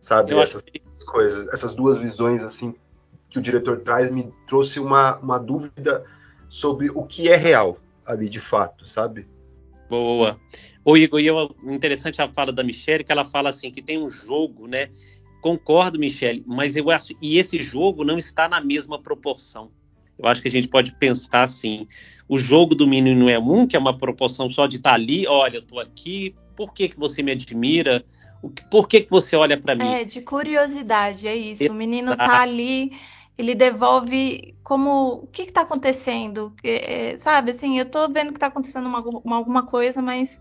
Speaker 6: sabe,
Speaker 2: Eu
Speaker 6: essas coisas, essas duas visões assim que o diretor traz me trouxe uma, uma dúvida sobre o que é real ali de fato, sabe?
Speaker 2: Boa. Ô Igor, e eu, interessante a fala da Michelle, que ela fala assim, que tem um jogo, né? Concordo, Michelle, mas eu acho, e esse jogo não está na mesma proporção. Eu acho que a gente pode pensar assim, o jogo do menino é um, que é uma proporção só de estar ali, olha, eu tô aqui, por que, que você me admira? Por que, que você olha para mim?
Speaker 5: É, de curiosidade, é isso. O menino
Speaker 2: Exato.
Speaker 5: tá ali ele devolve como o que está acontecendo, é, sabe? Assim, eu estou vendo que está acontecendo uma, uma, alguma coisa, mas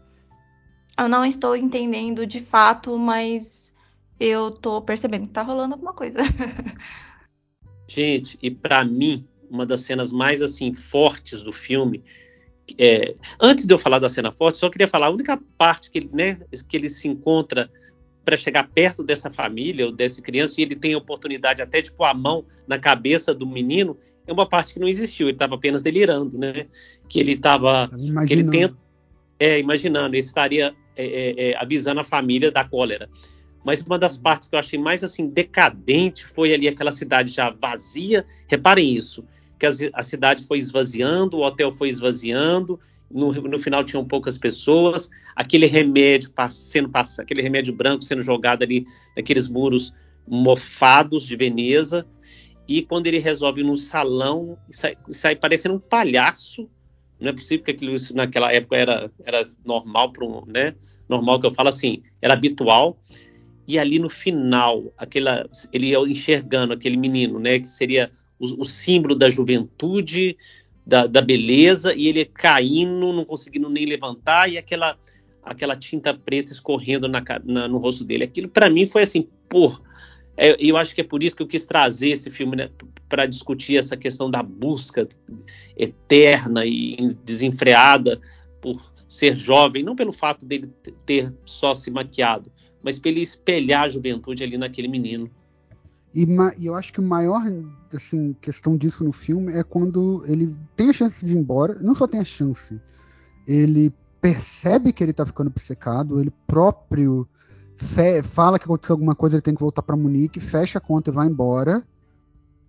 Speaker 5: eu não estou entendendo de fato, mas eu estou percebendo que está rolando alguma coisa.
Speaker 2: Gente, e para mim, uma das cenas mais assim fortes do filme. É, antes de eu falar da cena forte, só queria falar a única parte que ele, né, que ele se encontra para chegar perto dessa família ou dessa criança e ele tem a oportunidade até de pôr a mão na cabeça do menino é uma parte que não existiu. Ele estava apenas delirando, né? Que ele estava, que ele tenta, é, imaginando, ele estaria é, é, é, avisando a família da cólera. Mas uma das partes que eu achei mais assim decadente foi ali aquela cidade já vazia. Reparem isso que a, cidade foi esvaziando, o hotel foi esvaziando, no, no, final tinham poucas pessoas, aquele remédio sendo aquele remédio branco sendo jogado ali naqueles muros mofados de Veneza, e quando ele resolve no salão, sai, sai parecendo um palhaço, não é possível que aquilo isso naquela época era, era normal para um, né? Normal que eu falo assim, era habitual. E ali no final, aquela, ele ia enxergando aquele menino, né? Que seria o, o símbolo da juventude, da, da, beleza, e ele caindo, não conseguindo nem levantar, e aquela, aquela tinta preta escorrendo na, na, no rosto dele. Aquilo para mim foi assim, pô. É, eu acho que é por isso que eu quis trazer esse filme né, para discutir essa questão da busca eterna e desenfreada por ser jovem, não pelo fato dele ter só se maquiado, mas pelo espelhar a juventude ali naquele menino.
Speaker 4: E, e, eu acho que o maior assim, questão disso no filme é quando ele tem a chance de ir embora, não só tem a chance, ele percebe que ele tá ficando obcecado, ele próprio fala que aconteceu alguma coisa, ele tem que voltar para Munique, fecha a conta e vai embora.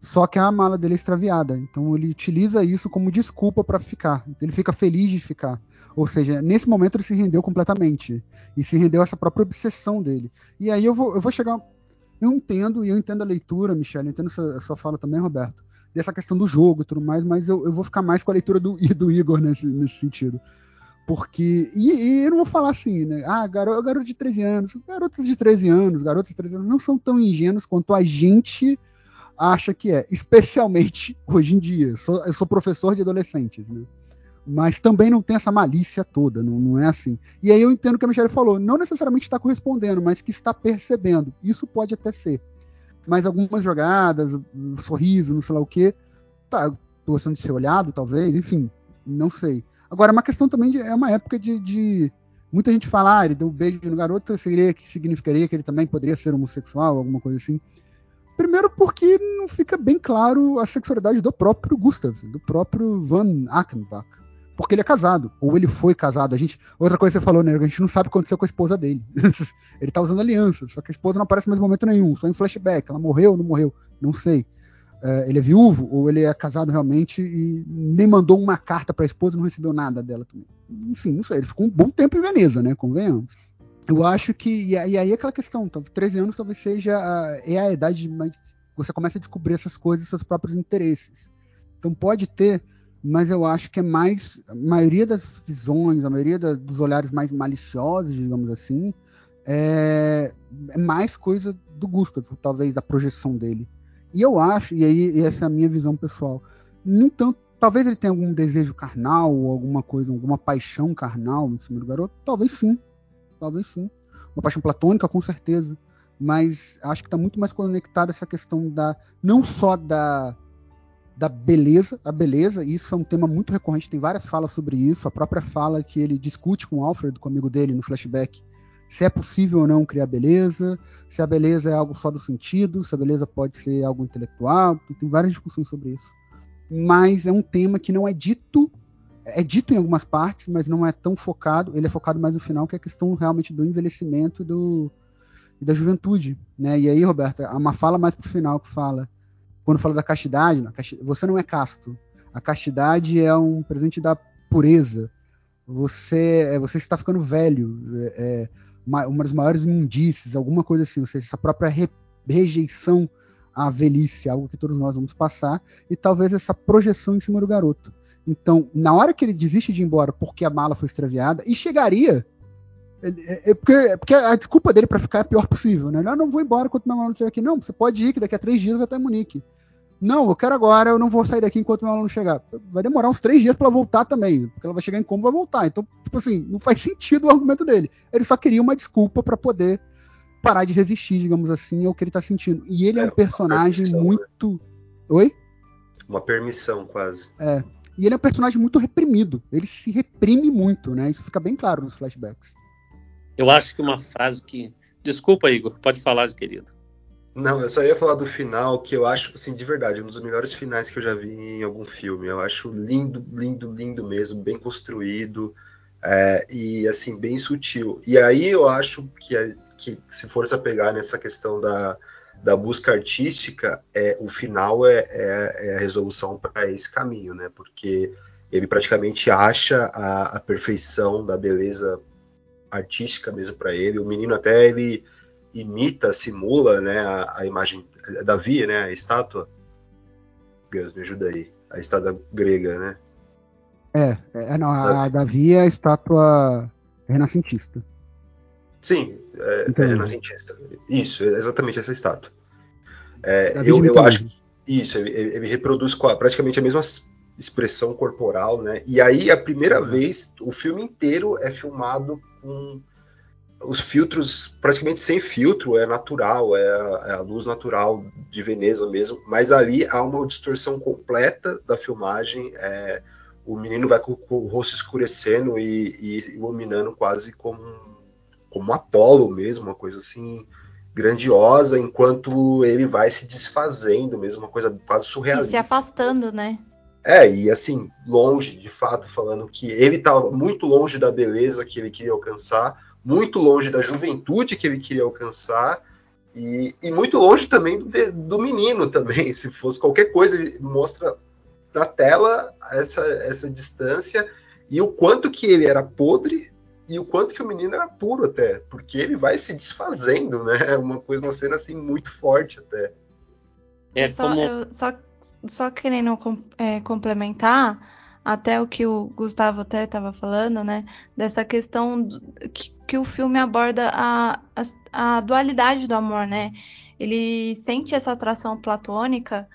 Speaker 4: Só que a mala dele é extraviada, então ele utiliza isso como desculpa para ficar. Ele fica feliz de ficar. Ou seja, nesse momento ele se rendeu completamente. E se rendeu a essa própria obsessão dele. E aí eu vou, eu vou chegar eu entendo, e eu entendo a leitura, Michelle, eu entendo a sua, a sua fala também, Roberto, dessa questão do jogo e tudo mais, mas eu, eu vou ficar mais com a leitura do, do Igor nesse, nesse sentido. Porque. E, e, eu não vou falar assim, né? Ah, garoto, garoto de 13 anos. Garotas de 13 anos, garotos de 13 anos não são tão ingênuos quanto a gente acha que é. Especialmente hoje em dia. Eu sou, eu sou professor de adolescentes, né? Mas também não tem essa malícia toda, não, não é assim. E aí eu entendo o que a Michelle falou, não necessariamente está correspondendo, mas que está percebendo. Isso pode até ser. Mas algumas jogadas, um sorriso, não sei lá o que, tá gostando de ser olhado, talvez, enfim, não sei. Agora, é uma questão também de, é uma época de, de muita gente fala, ah, ele deu um beijo no garoto, seria que significaria que ele também poderia ser homossexual, alguma coisa assim. Primeiro porque não fica bem claro a sexualidade do próprio Gustav, do próprio Van Achenbach porque ele é casado, ou ele foi casado. A gente, outra coisa que você falou, né? A gente não sabe o que aconteceu com a esposa dele. ele tá usando aliança, só que a esposa não aparece mais em momento nenhum, só em flashback. Ela morreu ou não morreu? Não sei. É, ele é viúvo ou ele é casado realmente e nem mandou uma carta para a esposa, não recebeu nada dela também. Enfim, não sei. Ele ficou um bom tempo em Veneza, né? Convenhamos. Eu acho que e aí aquela questão, 13 anos talvez seja a, é a idade mais você começa a descobrir essas coisas, seus próprios interesses. Então pode ter mas eu acho que é mais. A maioria das visões, a maioria da, dos olhares mais maliciosos, digamos assim, é, é, mais coisa do Gustav, talvez, da projeção dele. E eu acho, e aí e essa é a minha visão pessoal, nem tanto. Talvez ele tenha algum desejo carnal, ou alguma coisa, alguma paixão carnal em cima do garoto. Talvez sim. Talvez sim. Uma paixão platônica, com certeza. Mas acho que está muito mais conectado essa questão da. Não só da da beleza, a beleza, e isso é um tema muito recorrente, tem várias falas sobre isso, a própria fala que ele discute com o Alfred, com o amigo dele no flashback, se é possível ou não criar beleza, se a beleza é algo só do sentido, se a beleza pode ser algo intelectual, tem várias discussões sobre isso. Mas é um tema que não é dito, é dito em algumas partes, mas não é tão focado, ele é focado mais no final, que é a questão realmente do envelhecimento e, do, e da juventude. Né? E aí, Roberta, há uma fala mais pro final que fala quando fala da castidade, você não é casto. A castidade é um presente da pureza. Você, é, você está ficando velho. É, é uma das maiores imundícies, alguma coisa assim. Ou seja, essa própria re, rejeição à velhice, algo que todos nós vamos passar, e talvez essa projeção em cima do garoto. Então, na hora que ele desiste de ir embora porque a mala foi extraviada, e chegaria. É, é porque, é porque, a desculpa dele para ficar é a pior possível, né? Eu não vou embora enquanto minha mala não estiver aqui. Não, você pode ir, que daqui a três dias vai estar em Munique. Não, eu quero agora, eu não vou sair daqui enquanto meu aluno chegar. Vai demorar uns três dias para ela voltar também, porque ela vai chegar em como vai voltar. Então, tipo assim, não faz sentido o argumento dele. Ele só queria uma desculpa para poder parar de resistir, digamos assim, ao que ele tá sentindo. E ele é, é um personagem permissão, muito. Né? Oi?
Speaker 6: Uma permissão, quase.
Speaker 4: É. E ele é um personagem muito reprimido. Ele se reprime muito, né? Isso fica bem claro nos flashbacks.
Speaker 2: Eu acho que uma frase que. Desculpa, Igor, pode falar, querido.
Speaker 6: Não, eu só ia falar do final, que eu acho, assim, de verdade, um dos melhores finais que eu já vi em algum filme. Eu acho lindo, lindo, lindo mesmo, bem construído é, e, assim, bem sutil. E aí eu acho que, é, que se for se pegar nessa questão da, da busca artística, é, o final é, é, é a resolução para esse caminho, né? Porque ele praticamente acha a, a perfeição da beleza artística mesmo para ele. O menino até ele imita, simula, né, a, a imagem Davi, né, a estátua. Gus, me ajuda aí. A estátua grega, né?
Speaker 4: É, é não, a Davi é a estátua renascentista.
Speaker 6: Sim, é, é renascentista. Isso, é exatamente essa estátua. É, eu, eu acho isso, ele, ele reproduz praticamente a mesma expressão corporal, né? E aí, a primeira vez, o filme inteiro é filmado com os filtros praticamente sem filtro, é natural, é a, é a, luz natural de Veneza mesmo, mas ali há uma distorção completa da filmagem. É, o menino vai com, com, o rosto escurecendo e, e, iluminando quase como, como um Apolo mesmo, uma coisa assim grandiosa, enquanto ele vai se desfazendo mesmo, uma coisa quase surrealista.
Speaker 5: E se afastando, né?
Speaker 6: É, e assim, longe, de fato, falando que ele estava muito longe da beleza que ele queria alcançar, muito longe da juventude que ele queria alcançar e, e muito longe também do, do, menino também. Se fosse qualquer coisa, ele mostra na tela essa, essa distância e o quanto que ele era podre e o quanto que o menino era puro até, porque ele vai se desfazendo, né? Uma coisa, uma cena assim muito forte até.
Speaker 5: É só, como... eu, só, só querendo é, complementar, até o que o Gustavo até estava falando, né? Dessa questão que, que, o filme aborda a, a, a, dualidade do amor, né? Ele sente essa atração platônica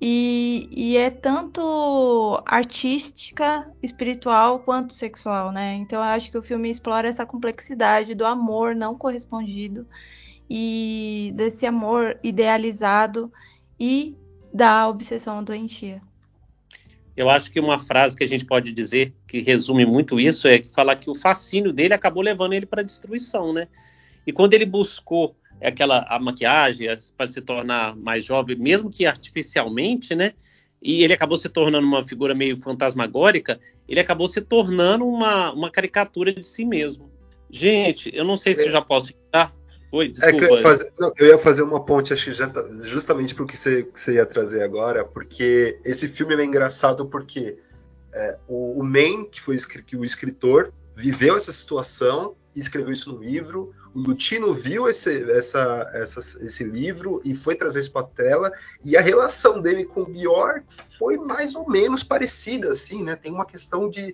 Speaker 5: e, e, é tanto artística, espiritual quanto sexual, né? Então eu acho que o filme explora essa complexidade do amor não correspondido e desse amor idealizado e da obsessão doentia.
Speaker 2: Eu acho que uma frase que a gente pode dizer que resume muito isso é que falar que o fascínio dele acabou levando ele para a destruição, né? E quando ele buscou aquela a maquiagem para se tornar mais jovem, mesmo que artificialmente, né? E ele acabou se tornando uma figura meio fantasmagórica, ele acabou se tornando uma, uma caricatura de si mesmo. Gente, eu não sei se eu já posso citar, Oi, desculpa. É que
Speaker 6: eu, ia fazer, não, eu ia fazer uma ponte, acho que justamente para o que você, que você ia trazer agora, porque esse filme é engraçado porque é, o, o Man, que foi que o escritor, viveu essa situação e escreveu isso no livro. O Lutino viu esse, essa, essa, esse livro e foi trazer isso para a tela. E a relação dele com o Bjork foi mais ou menos parecida, assim, né? Tem uma questão de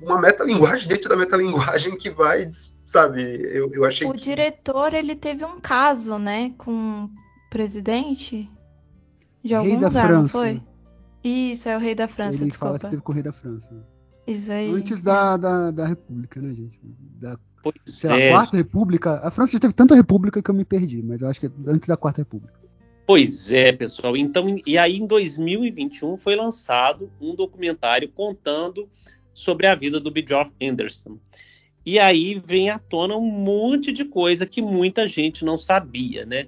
Speaker 6: uma metalinguagem dentro da metalinguagem que vai sabe, eu, eu achei
Speaker 5: O
Speaker 6: que...
Speaker 5: diretor, ele teve um caso, né, com o presidente de algum
Speaker 4: rei da
Speaker 5: lugar,
Speaker 4: França.
Speaker 5: não foi? Isso, é o rei da França,
Speaker 4: ele
Speaker 5: desculpa.
Speaker 4: fala que teve com o rei da França.
Speaker 5: Isso aí.
Speaker 4: Antes da, da, da República, né, gente? Da
Speaker 2: pois
Speaker 4: sei é. Lá, Quarta República. A França já teve tanta República que eu me perdi, mas eu acho que é antes da Quarta República.
Speaker 2: Pois é, pessoal. Então, e aí em 2021 foi lançado um documentário contando sobre a vida do Bjorn Anderson. E aí vem à tona um monte de coisa que muita gente não sabia, né?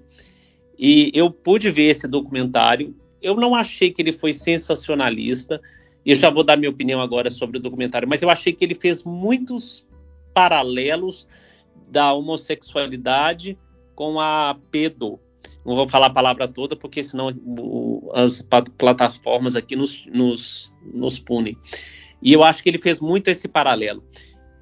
Speaker 2: E eu pude ver esse documentário. Eu não achei que ele foi sensacionalista. Eu já vou dar minha opinião agora sobre o documentário, mas eu achei que ele fez muitos paralelos da homossexualidade com a pedo. Não vou falar a palavra toda, porque senão as plataformas aqui nos, nos, nos punem. E eu acho que ele fez muito esse paralelo.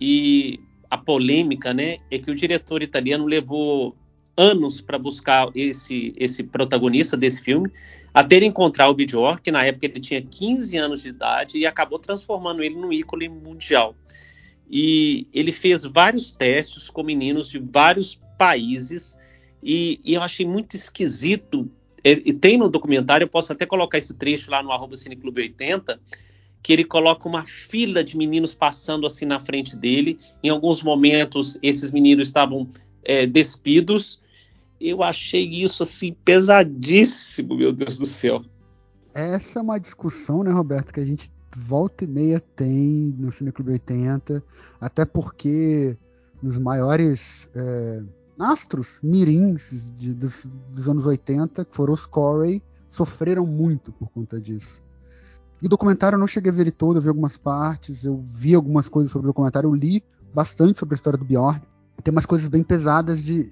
Speaker 2: E a polêmica, né, é que o diretor italiano levou anos para buscar esse, esse protagonista desse filme, até encontrar o Bjork, que na época ele tinha 15 anos de idade, e acabou transformando ele num ícone mundial. E ele fez vários testes com meninos de vários países, e, e eu achei muito esquisito e tem no documentário, eu posso até colocar esse trecho lá no arroba Cineclube 80, que ele coloca uma fila de meninos passando assim na frente dele. Em alguns momentos, esses meninos estavam é, despidos. Eu achei isso assim pesadíssimo, meu Deus do céu.
Speaker 4: Essa é uma discussão, né, Roberto, que a gente volta e meia tem no Cineclube 80, até porque nos maiores é, astros mirins de, dos, dos, anos 80, que foram os Corey, sofreram muito por conta disso. E o documentário eu não cheguei a ver ele todo, eu vi algumas partes, eu vi algumas coisas sobre o documentário, eu li bastante sobre a história do Bjorn. Tem umas coisas bem pesadas de.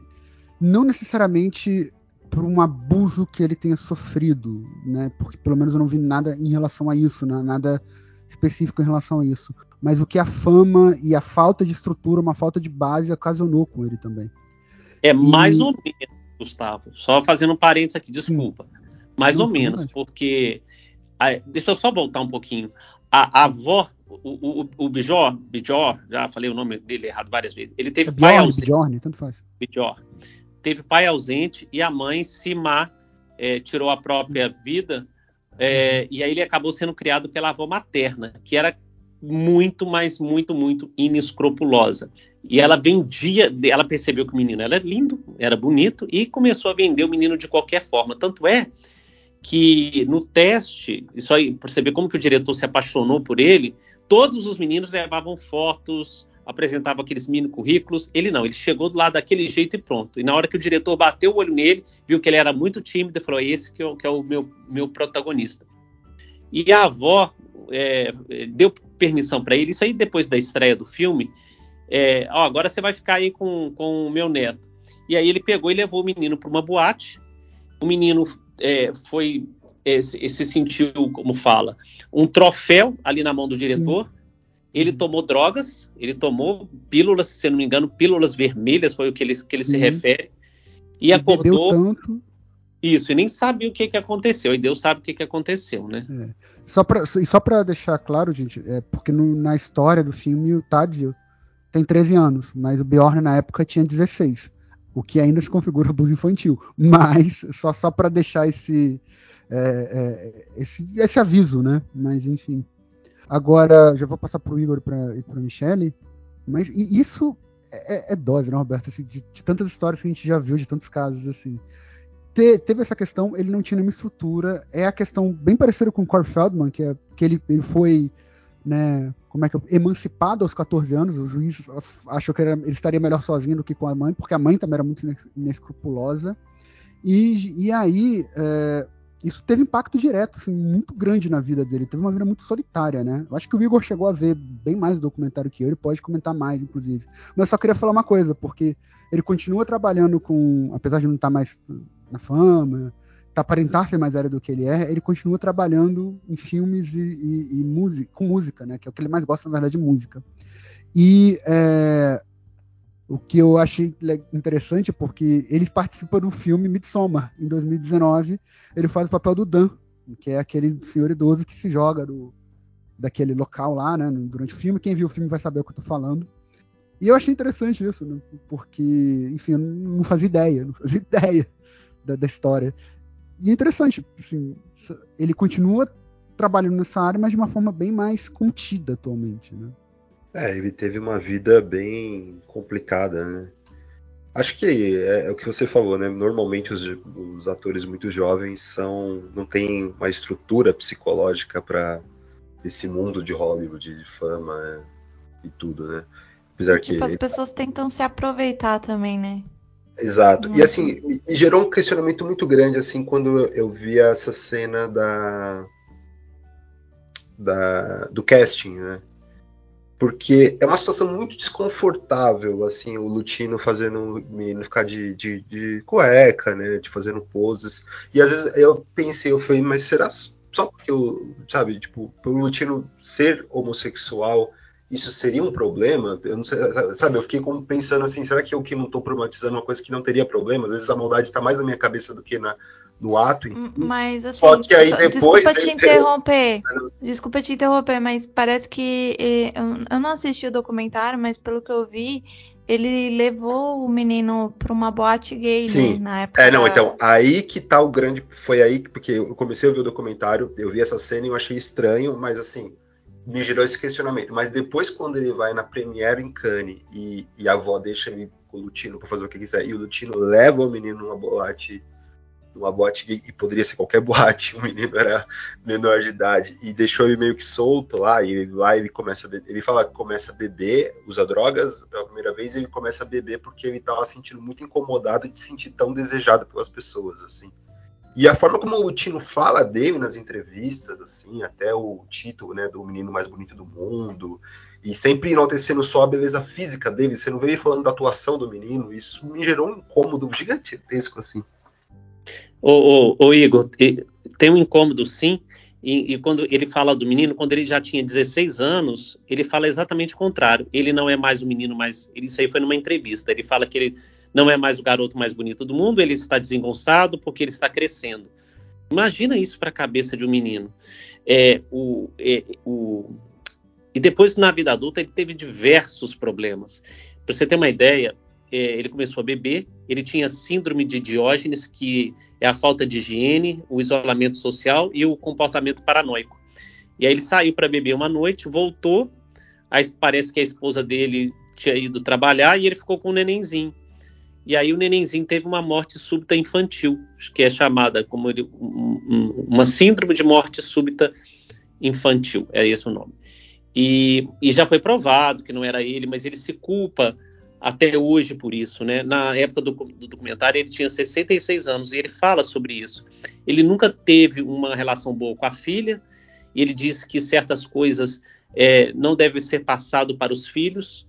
Speaker 4: Não necessariamente por um abuso que ele tenha sofrido, né? Porque pelo menos eu não vi nada em relação a isso, né? nada específico em relação a isso. Mas o que a fama e a falta de estrutura, uma falta de base, ocasionou com ele também.
Speaker 2: É mais e... ou menos, Gustavo. Só fazendo um parênteses aqui, desculpa. Sim. Mais Não, ou menos, porque. Deixa eu só voltar um pouquinho. A, a avó, o, o, o Bijor, Bijor, já falei o nome dele errado várias vezes. Ele teve é pai Bjorn, ausente. Bjorn, tanto faz. Bijor. Teve pai ausente e a mãe, Simar, é, tirou a própria vida. É, e aí ele acabou sendo criado pela avó materna, que era muito, mas muito, muito inescrupulosa. E ela vendia, ela percebeu que o menino era lindo, era bonito e começou a vender o menino de qualquer forma. Tanto é que no teste, aí, para saber como que o diretor se apaixonou por ele, todos os meninos levavam fotos, apresentavam aqueles mini currículos. Ele não, ele chegou do lado daquele jeito e pronto. E na hora que o diretor bateu o olho nele, viu que ele era muito tímido e falou: é esse que, que é o meu, meu protagonista. E a avó é, deu permissão para ele, isso aí depois da estreia do filme, é, ó, agora você vai ficar aí com, com o meu neto. E aí ele pegou e levou o menino para uma boate. O menino é, foi é, se, se, sentiu, como fala, um troféu ali na mão do diretor. Sim. Ele tomou drogas, ele tomou pílulas, se não me engano, pílulas vermelhas foi o que ele, que ele se refere. E, e acordou. Tanto. Isso, e nem sabia o que, que aconteceu. E Deus sabe o que, que aconteceu, né?
Speaker 4: É. Só pra, e só para deixar claro, gente, é porque no, na história do filme o Tadzio tem 13 anos, mas o Bjorn na época tinha 16, o que ainda se configura abuso infantil. Mas só só para deixar esse, é, é, esse esse aviso, né? Mas enfim. Agora já vou passar pro Igor e para Michele, mas isso é, é, dose, né, Roberto? Assim, de, de, tantas histórias que a gente já viu, de tantos casos assim. Te, teve essa questão, ele não tinha nenhuma estrutura. É a questão bem parecida com o Corey Feldman, que, é, que ele, ele foi né, como é que emancipado aos 14 anos, o juiz achou que era, ele estaria melhor sozinho do que com a mãe, porque a mãe também era muito inescrupulosa. E, e aí, é, isso teve impacto direto, assim, muito grande na vida dele. Teve uma vida muito solitária, né? Eu acho que o Igor chegou a ver bem mais o documentário que eu, ele pode comentar mais, inclusive. Mas eu só queria falar uma coisa, porque ele continua trabalhando com, apesar de não estar mais na fama, aparentar ser mais velho do que ele é, ele continua trabalhando em filmes e, e, e música, com música, né? Que é o que ele mais gosta, na verdade, de música. E é, o que eu achei interessante, porque ele participa do filme Midsommar, em 2019. Ele faz o papel do Dan, que é aquele senhor idoso que se joga do, daquele local lá, né? Durante o filme. Quem viu o filme vai saber o que eu tô falando. E eu achei interessante isso, né? porque, enfim, eu não fazia ideia, não fazia ideia da, da história. E é interessante, assim, ele continua trabalhando nessa área, mas de uma forma bem mais contida atualmente, né?
Speaker 6: É, ele teve uma vida bem complicada, né? Acho que é, é, o que você falou, né? Normalmente os, os, atores muito jovens são não têm uma estrutura psicológica para esse mundo de Hollywood, de fama né? e tudo, né?
Speaker 5: Apesar que tipo, as pessoas tentam se aproveitar também, né?
Speaker 6: Exato. E assim, me gerou um questionamento muito grande assim quando eu via essa cena da, da do casting, né? Porque é uma situação muito desconfortável, assim, o Lutino fazendo o menino ficar de, de, de cueca, né? De fazendo poses. E às vezes eu pensei, eu falei, mas será só porque eu, sabe, tipo, pelo Lutino ser homossexual isso seria um problema? Eu não sei, sabe, eu fiquei pensando assim, será que eu que não estou problematizando uma coisa que não teria problema? Às vezes a maldade está mais na minha cabeça do que na, no ato.
Speaker 5: Si. Mas assim, Só que aí depois desculpa te interromper, desculpa te interromper, mas parece que eu não assisti o documentário, mas pelo que eu vi, ele levou o menino para uma boate gay, né,
Speaker 6: Sim.
Speaker 5: na época.
Speaker 6: É, não, então, aí que tá o grande. Foi aí que, porque eu comecei a ver o documentário, eu vi essa cena e eu achei estranho, mas assim, me gerou esse questionamento. Mas depois, quando ele vai na Premiere em Cannes e, e a avó deixa ele com o Lutino pra fazer o que quiser, e o Lutino leva o menino numa boate, numa boate e poderia ser qualquer boate, o menino era menor de idade, e deixou ele meio que solto lá, e lá ele começa a beber, ele fala que começa a beber, usa drogas pela primeira vez, e ele começa a beber porque ele tava sentindo muito incomodado de se sentir tão desejado pelas pessoas, assim. E a forma como o Lutino fala dele nas entrevistas, assim, até o título, né, do menino mais bonito do mundo, e sempre enaltecendo só a beleza física dele, você não ele falando da atuação do menino, isso me gerou um incômodo gigantesco, assim.
Speaker 2: Ô, ô, ô, Igor, tem um incômodo sim, e, e quando ele fala do menino, quando ele já tinha 16 anos, ele fala exatamente o contrário. Ele não é mais o menino ele- Isso aí foi numa entrevista. Ele fala que ele não é mais o garoto mais bonito do mundo, ele está desengonçado porque ele está crescendo. Imagina isso para a cabeça de um menino. É, o, é, o- E depois, na vida adulta, ele teve diversos problemas. Para você ter uma ideia, é, ele começou a beber, ele tinha síndrome de Diógenes, que é a falta de higiene, o isolamento social e o comportamento paranoico. E aí ele saiu para beber uma noite, voltou, aí parece que a esposa dele tinha ido trabalhar e ele ficou com um nenenzinho. E aí o nenenzinho teve uma morte súbita infantil, que é chamada como ele, um- um- uma síndrome de morte súbita infantil, é esse o nome. E, e já foi provado que não era ele, mas ele se culpa até hoje por isso, né? Na época do, do documentário ele tinha 66 anos e ele fala sobre isso. Ele nunca teve uma relação boa com a filha e ele disse que certas coisas é, não devem ser passado para os filhos,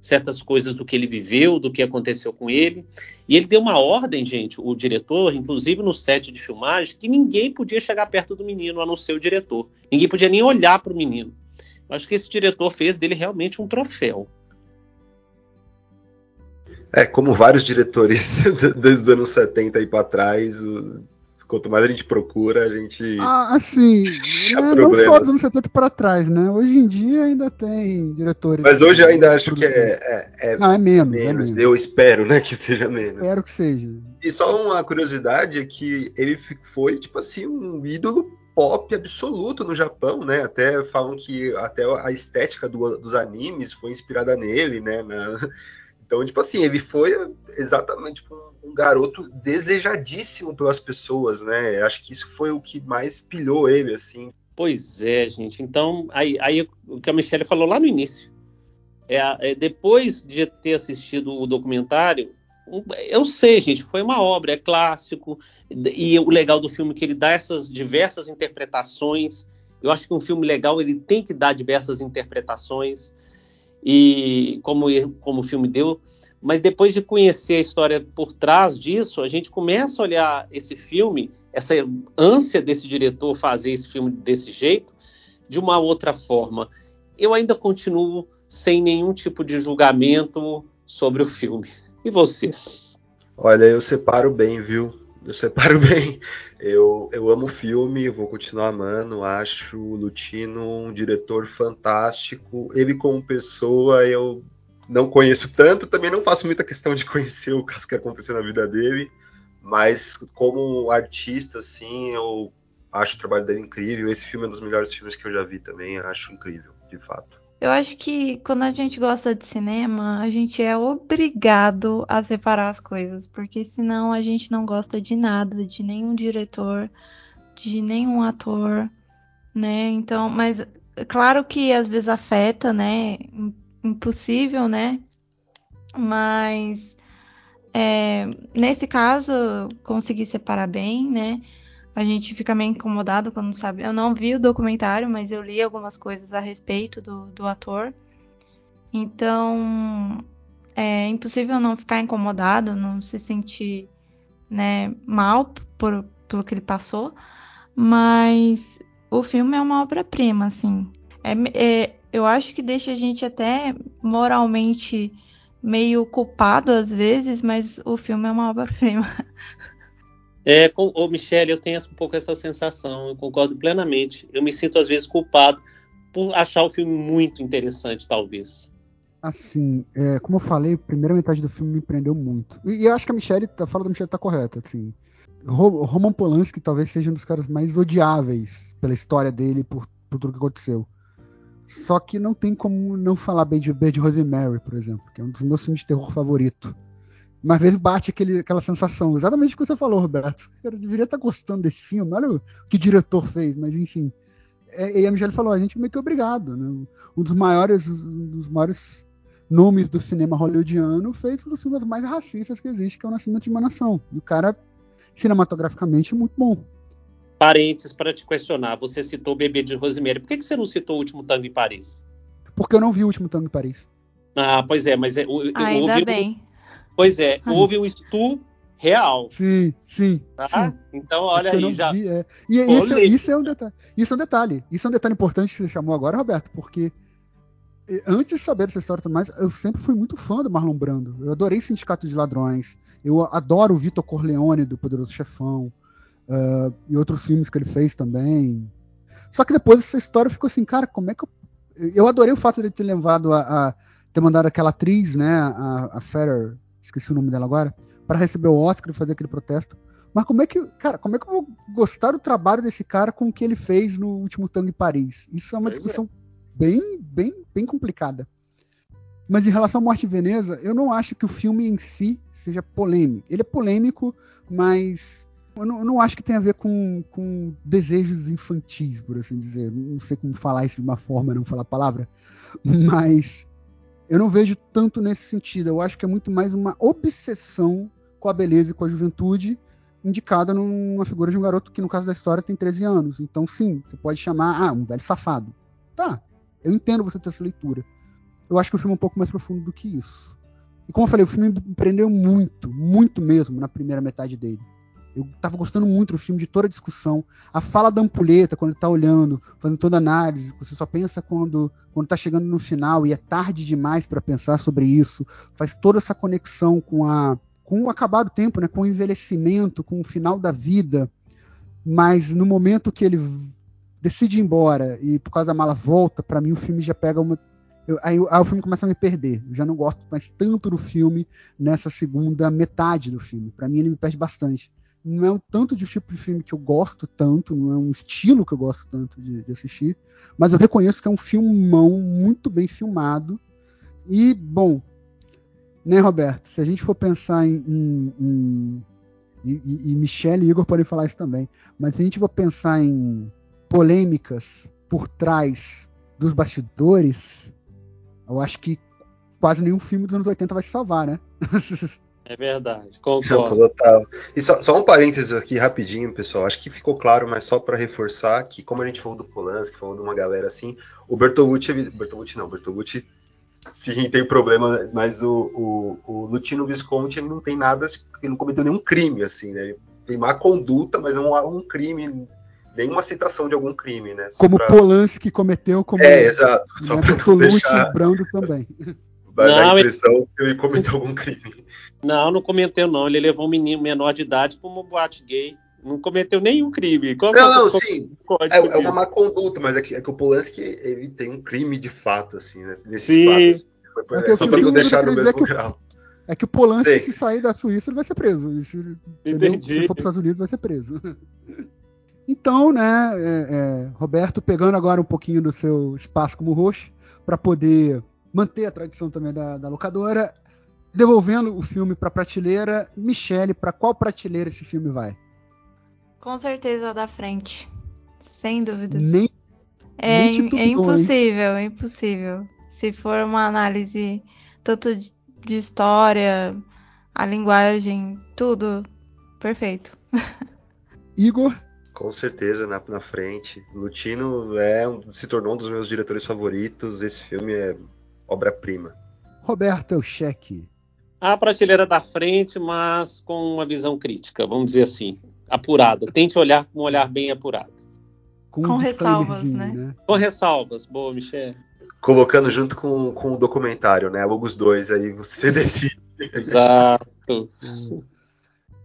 Speaker 2: certas coisas do que ele viveu, do que aconteceu com ele. E ele deu uma ordem, gente, o diretor, inclusive no set de filmagem, que ninguém podia chegar perto do menino, a não ser o diretor. Ninguém podia nem olhar para o menino. Eu Acho que esse diretor fez dele realmente um troféu.
Speaker 6: É, como vários diretores desde os anos 70 e para trás, quanto mais a gente procura, a gente.
Speaker 4: Ah, assim, né, não só dos anos 70 para trás, né? Hoje em dia ainda tem diretores.
Speaker 6: Mas hoje eu ainda acho que é, é- é
Speaker 4: Não, é menos. é
Speaker 6: menos.
Speaker 4: menos.
Speaker 6: Eu espero, né, que seja menos.
Speaker 4: Espero que seja.
Speaker 6: E só uma curiosidade é que ele foi, tipo assim, um ídolo pop absoluto no Japão, né? Até falam que até a estética do- dos animes foi inspirada nele, né? Na- Então, tipo assim, ele foi exatamente um, um garoto desejadíssimo pelas pessoas, né? Acho que isso foi o que mais pilhou ele, assim.
Speaker 2: Pois é, gente. Então, aí, aí o que a Michelle falou lá no início. É, é, depois de ter assistido o documentário, um- eu sei, gente, foi uma obra, é clássico. E o legal do filme é que ele dá essas diversas interpretações. Eu acho que um filme legal ele tem que dar diversas interpretações. E como, como o filme deu. Mas depois de conhecer a história por trás disso, a gente começa a olhar esse filme, essa ânsia desse diretor fazer esse filme desse jeito, de uma outra forma. Eu ainda continuo sem nenhum tipo de julgamento sobre o filme. E vocês?
Speaker 6: Olha, eu separo bem, viu? Eu separo bem. Eu, eu amo o filme, vou continuar amando. Acho o Lutino um diretor fantástico. Ele, como pessoa, eu não conheço tanto, também não faço muita questão de conhecer o caso que aconteceu na vida dele. Mas, como artista, assim, eu acho o trabalho dele incrível. Esse filme é um dos melhores filmes que eu já vi também. Acho incrível, de fato.
Speaker 5: Eu acho que quando a gente gosta de cinema, a gente é obrigado a separar as coisas, porque senão a gente não gosta de nada, de nenhum diretor, de nenhum ator, né? Então, mas é claro que às vezes afeta, né? Im- Impossível, né? Mas é, nesse caso, consegui separar bem, né? A gente fica meio incomodado quando sabe. Eu não vi o documentário, mas eu li algumas coisas a respeito do, do ator. Então, é impossível não ficar incomodado, não se sentir, né, mal por, pelo que ele passou. Mas o filme é uma obra-prima, assim. É, é, eu acho que deixa a gente até moralmente meio culpado às vezes, mas o filme é uma obra-prima.
Speaker 2: É, com, ô Michele, eu tenho um pouco essa sensação, eu concordo plenamente. Eu me sinto às vezes culpado por achar o filme muito interessante, talvez.
Speaker 4: Assim, é, como eu falei, a primeira metade do filme me prendeu muito. E, e eu acho que a Michelle, a fala da Michelle tá correta, assim. Ro- Roman Polanski talvez seja um dos caras mais odiáveis pela história dele, por, por tudo que aconteceu. Só que não tem como não falar bem de Bad Rosemary, por exemplo, que é um dos meus filmes de terror favorito. Mas às vezes bate aquele, aquela sensação, exatamente o que você falou, Roberto. Eu deveria estar gostando desse filme, olha o que o diretor fez, mas enfim. É, e a Michelle falou, a gente meio que é obrigado. Né? Um dos maiores, um dos maiores nomes do cinema hollywoodiano fez um dos filmes mais racistas que existe, que é o Nascimento de uma Nação. E o cara, cinematograficamente, é muito bom.
Speaker 2: Parênteses para te questionar. Você citou o bebê de Rosemary. Por que, que você não citou o último tango em Paris?
Speaker 4: Porque eu não vi o último Tango em Paris.
Speaker 2: Ah, pois é, mas é, o- eu
Speaker 5: Ainda
Speaker 2: ouvi,
Speaker 5: bem.
Speaker 2: Pois é, houve um estu real,
Speaker 4: Sim, sim.
Speaker 2: tá?
Speaker 4: sim.
Speaker 2: Então, olha
Speaker 4: É eu
Speaker 2: aí, já.
Speaker 4: vi, é. E
Speaker 2: Olha
Speaker 4: isso, isso é um detalhe. Isso é um detalhe. Isso é um detalhe importante que você chamou agora, Roberto, porque eh, antes de saber dessa história e tudo mais, eu sempre fui muito fã do Marlon Brando. Eu adorei Sindicato de Ladrões. Eu adoro o Vitor Corleone do Poderoso Chefão. ah, e outros filmes que ele fez também. Só que depois essa história ficou assim, cara, como é que eu. Eu adorei o fato de ele ter levado a. a- ter mandado aquela atriz, né, a, a Ferrer, esqueci o nome dela agora, para receber o Oscar e fazer aquele protesto. Mas como é que, cara, como é que eu vou gostar do trabalho desse cara com o que ele fez no último Tango em Paris? Isso é uma
Speaker 2: é.
Speaker 4: discussão bem, bem, bem complicada. Mas em relação à Morte em Veneza, eu não acho que o filme em si seja polêmico. Ele é polêmico, mas eu não, eu não acho que tenha a ver com, com desejos infantis, por assim dizer. Não sei como falar isso de uma forma, não falar a palavra. Mas eu não vejo tanto nesse sentido. Eu acho que é muito mais uma obsessão com a beleza e com a juventude, indicada numa figura de um garoto que, no caso da história, tem 13 anos. Então, sim, você pode chamar, ah, um velho safado. Tá, eu entendo você ter essa leitura. Eu acho que o filme é um pouco mais profundo do que isso. E como eu falei, o filme me prendeu muito, muito mesmo na primeira metade dele. Eu tava gostando muito do filme, de toda a discussão. A fala da ampulheta, quando ele tá olhando, fazendo toda a análise, você só pensa quando, quando tá chegando no final e é tarde demais para pensar sobre isso. Faz toda essa conexão com a com o acabar do tempo, né, com o envelhecimento, com o final da vida. Mas no momento que ele decide ir embora e por causa da mala volta, para mim o filme já pega uma eu, aí, aí o filme começa a me perder. Eu já não gosto mais tanto do filme nessa segunda metade do filme. Para mim ele me perde bastante não é um tanto de tipo de filme que eu gosto tanto, não é um estilo que eu gosto tanto de, de assistir, mas eu reconheço que é um filmão muito bem filmado. E, bom, né, Roberto? Se a gente for pensar em. em, em e, e, Michelle e Igor podem falar isso também, mas se a gente for pensar em polêmicas por trás dos bastidores, eu acho que quase nenhum filme dos anos 80 vai se salvar, né?
Speaker 2: É verdade, concordo.
Speaker 6: total. E só, só um parênteses aqui rapidinho, pessoal. Acho que ficou claro, mas só para reforçar que, como a gente falou do Polanski, falou de uma galera assim, o Bertolucci, Bertolucci não, Bertolucci sim tem problema, mas o, o, o Lutino Visconti ele não tem nada, ele não cometeu nenhum crime, assim, né? Ele tem má conduta, mas não há um crime, nenhuma citação de algum crime, né? Só
Speaker 4: Como
Speaker 6: pra-
Speaker 4: Polanski cometeu, como
Speaker 6: É, exato. Só
Speaker 4: né, Bertolucci
Speaker 6: deixar
Speaker 4: e Brando também.
Speaker 6: dar
Speaker 2: Não,
Speaker 6: a impressão que ele cometeu algum crime.
Speaker 2: Não, não cometeu, não. Ele levou um menino menor de idade para uma boate gay. Não cometeu nenhum crime. Qual,
Speaker 6: Não, não, sim. É, é uma má conduta, mas é que, é que o Polanski ele tem um crime de fato, assim, né? Nesses
Speaker 2: Sim.
Speaker 6: fatos. Assim, foi-
Speaker 4: É eu
Speaker 6: só pra não deixar no mesmo grau.
Speaker 4: É que o Polanski,
Speaker 6: Sei.
Speaker 4: se sair da Suíça, ele vai ser preso. Entendeu?
Speaker 2: Entendi.
Speaker 4: Se for para os Estados Unidos, vai ser preso. Então, né, é, é, Roberto, pegando agora um pouquinho do seu espaço como host, para poder manter a tradição também da, da locadora, devolvendo o filme para prateleira, Michele, para qual prateleira esse filme vai?
Speaker 5: Com certeza da frente. Sem dúvida.
Speaker 4: Nem
Speaker 5: É,
Speaker 4: nem
Speaker 5: é impossível, é impossível. Se for uma análise tanto de de história, a linguagem, tudo perfeito.
Speaker 4: Igor,
Speaker 6: Com certeza, na, na frente. Lutino é, se tornou um dos meus diretores favoritos. Esse filme é obra-prima.
Speaker 4: Roberto Elcheque.
Speaker 2: A prateleira da frente, mas com uma visão crítica, vamos dizer assim, apurada. Tente olhar com um olhar bem apurado.
Speaker 4: Com,
Speaker 5: Com ressalvas,
Speaker 4: disclaimerzinho,
Speaker 5: né?
Speaker 2: Com ressalvas. Boa, Michel.
Speaker 6: Colocando junto com, com o documentário, né? Logos 2, aí você decide.
Speaker 2: Exato.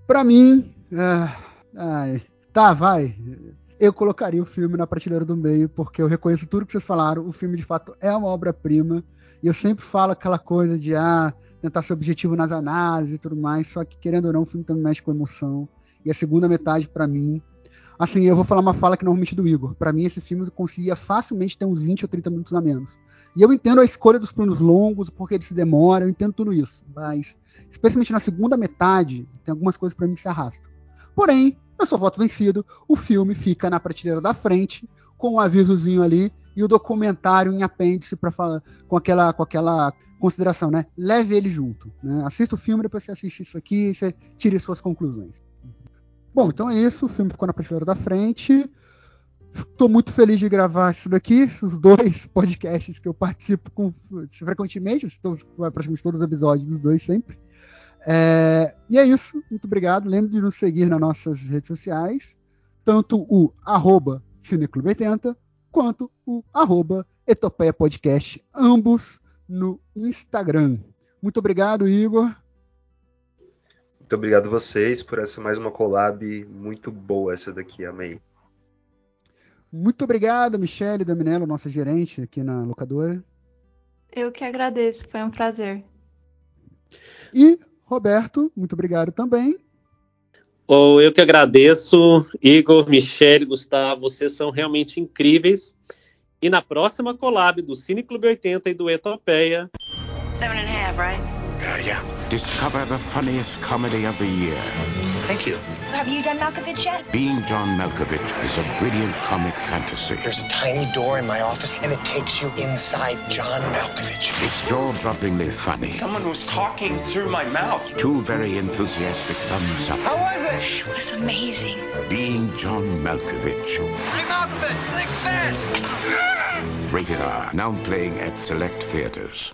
Speaker 4: Pra mim, ah, ai, tá, vai. Eu colocaria o filme na prateleira do meio, porque eu reconheço tudo que vocês falaram. O filme, de fato, é uma obra-prima. E eu sempre falo aquela coisa de ah, tentar ser objetivo nas análises e tudo mais, só que querendo ou não, o filme também mexe com emoção. E a segunda metade, para mim, assim, eu vou falar uma fala que normalmente do Igor. Para mim, esse filme conseguia facilmente ter uns 20 ou 30 minutos a menos. E eu entendo a escolha dos planos longos, porque ele se demora, eu entendo tudo isso. Mas, especialmente na segunda metade, tem algumas coisas para mim que se arrastam. Porém, eu sou voto vencido, o filme fica na prateleira da frente, com um avisozinho ali e o documentário em apêndice para falar com aquela com aquela consideração, né? Leve ele junto. Né? Assista o filme, depois você assiste isso aqui e você tire suas conclusões. Bom, então é isso. O filme ficou na prateleira da frente. Estou muito feliz de gravar isso daqui, os dois podcasts que eu participo com, frequentemente, estou praticamente todos os episódios dos dois sempre. É, e é isso, muito obrigado. Lembre de nos seguir nas nossas redes sociais, tanto o arroba Cineclube80 quanto o arroba Etopeia Podcast, ambos no Instagram. Muito obrigado, Igor.
Speaker 6: Muito obrigado vocês por essa mais uma collab muito boa essa daqui, amei.
Speaker 4: Muito obrigado, Michele Daminello, nossa gerente aqui na locadora.
Speaker 5: Eu que agradeço, foi um prazer.
Speaker 4: E Roberto, muito obrigado também.
Speaker 2: Oh, eu que agradeço, Igor, Michele, Gustavo, vocês são realmente incríveis. E na próxima collab do Cine Clube 80 e do Etopeia. Seven and a half, right? Uh, yeah. Discover the funniest comedy of the year.
Speaker 8: Thank you. Have you done Malkovich yet?
Speaker 9: Being John Malkovich is a brilliant comic fantasy.
Speaker 8: There's a tiny door in my office, and it takes you inside John Malkovich.
Speaker 9: It's jaw-droppingly funny.
Speaker 10: Someone was talking through my mouth.
Speaker 9: Two very enthusiastic thumbs up.
Speaker 8: How was it?
Speaker 11: It was amazing.
Speaker 9: Being John Malkovich.
Speaker 12: Hey, Malkovich, think fast!
Speaker 9: Rated R, now playing at select theaters.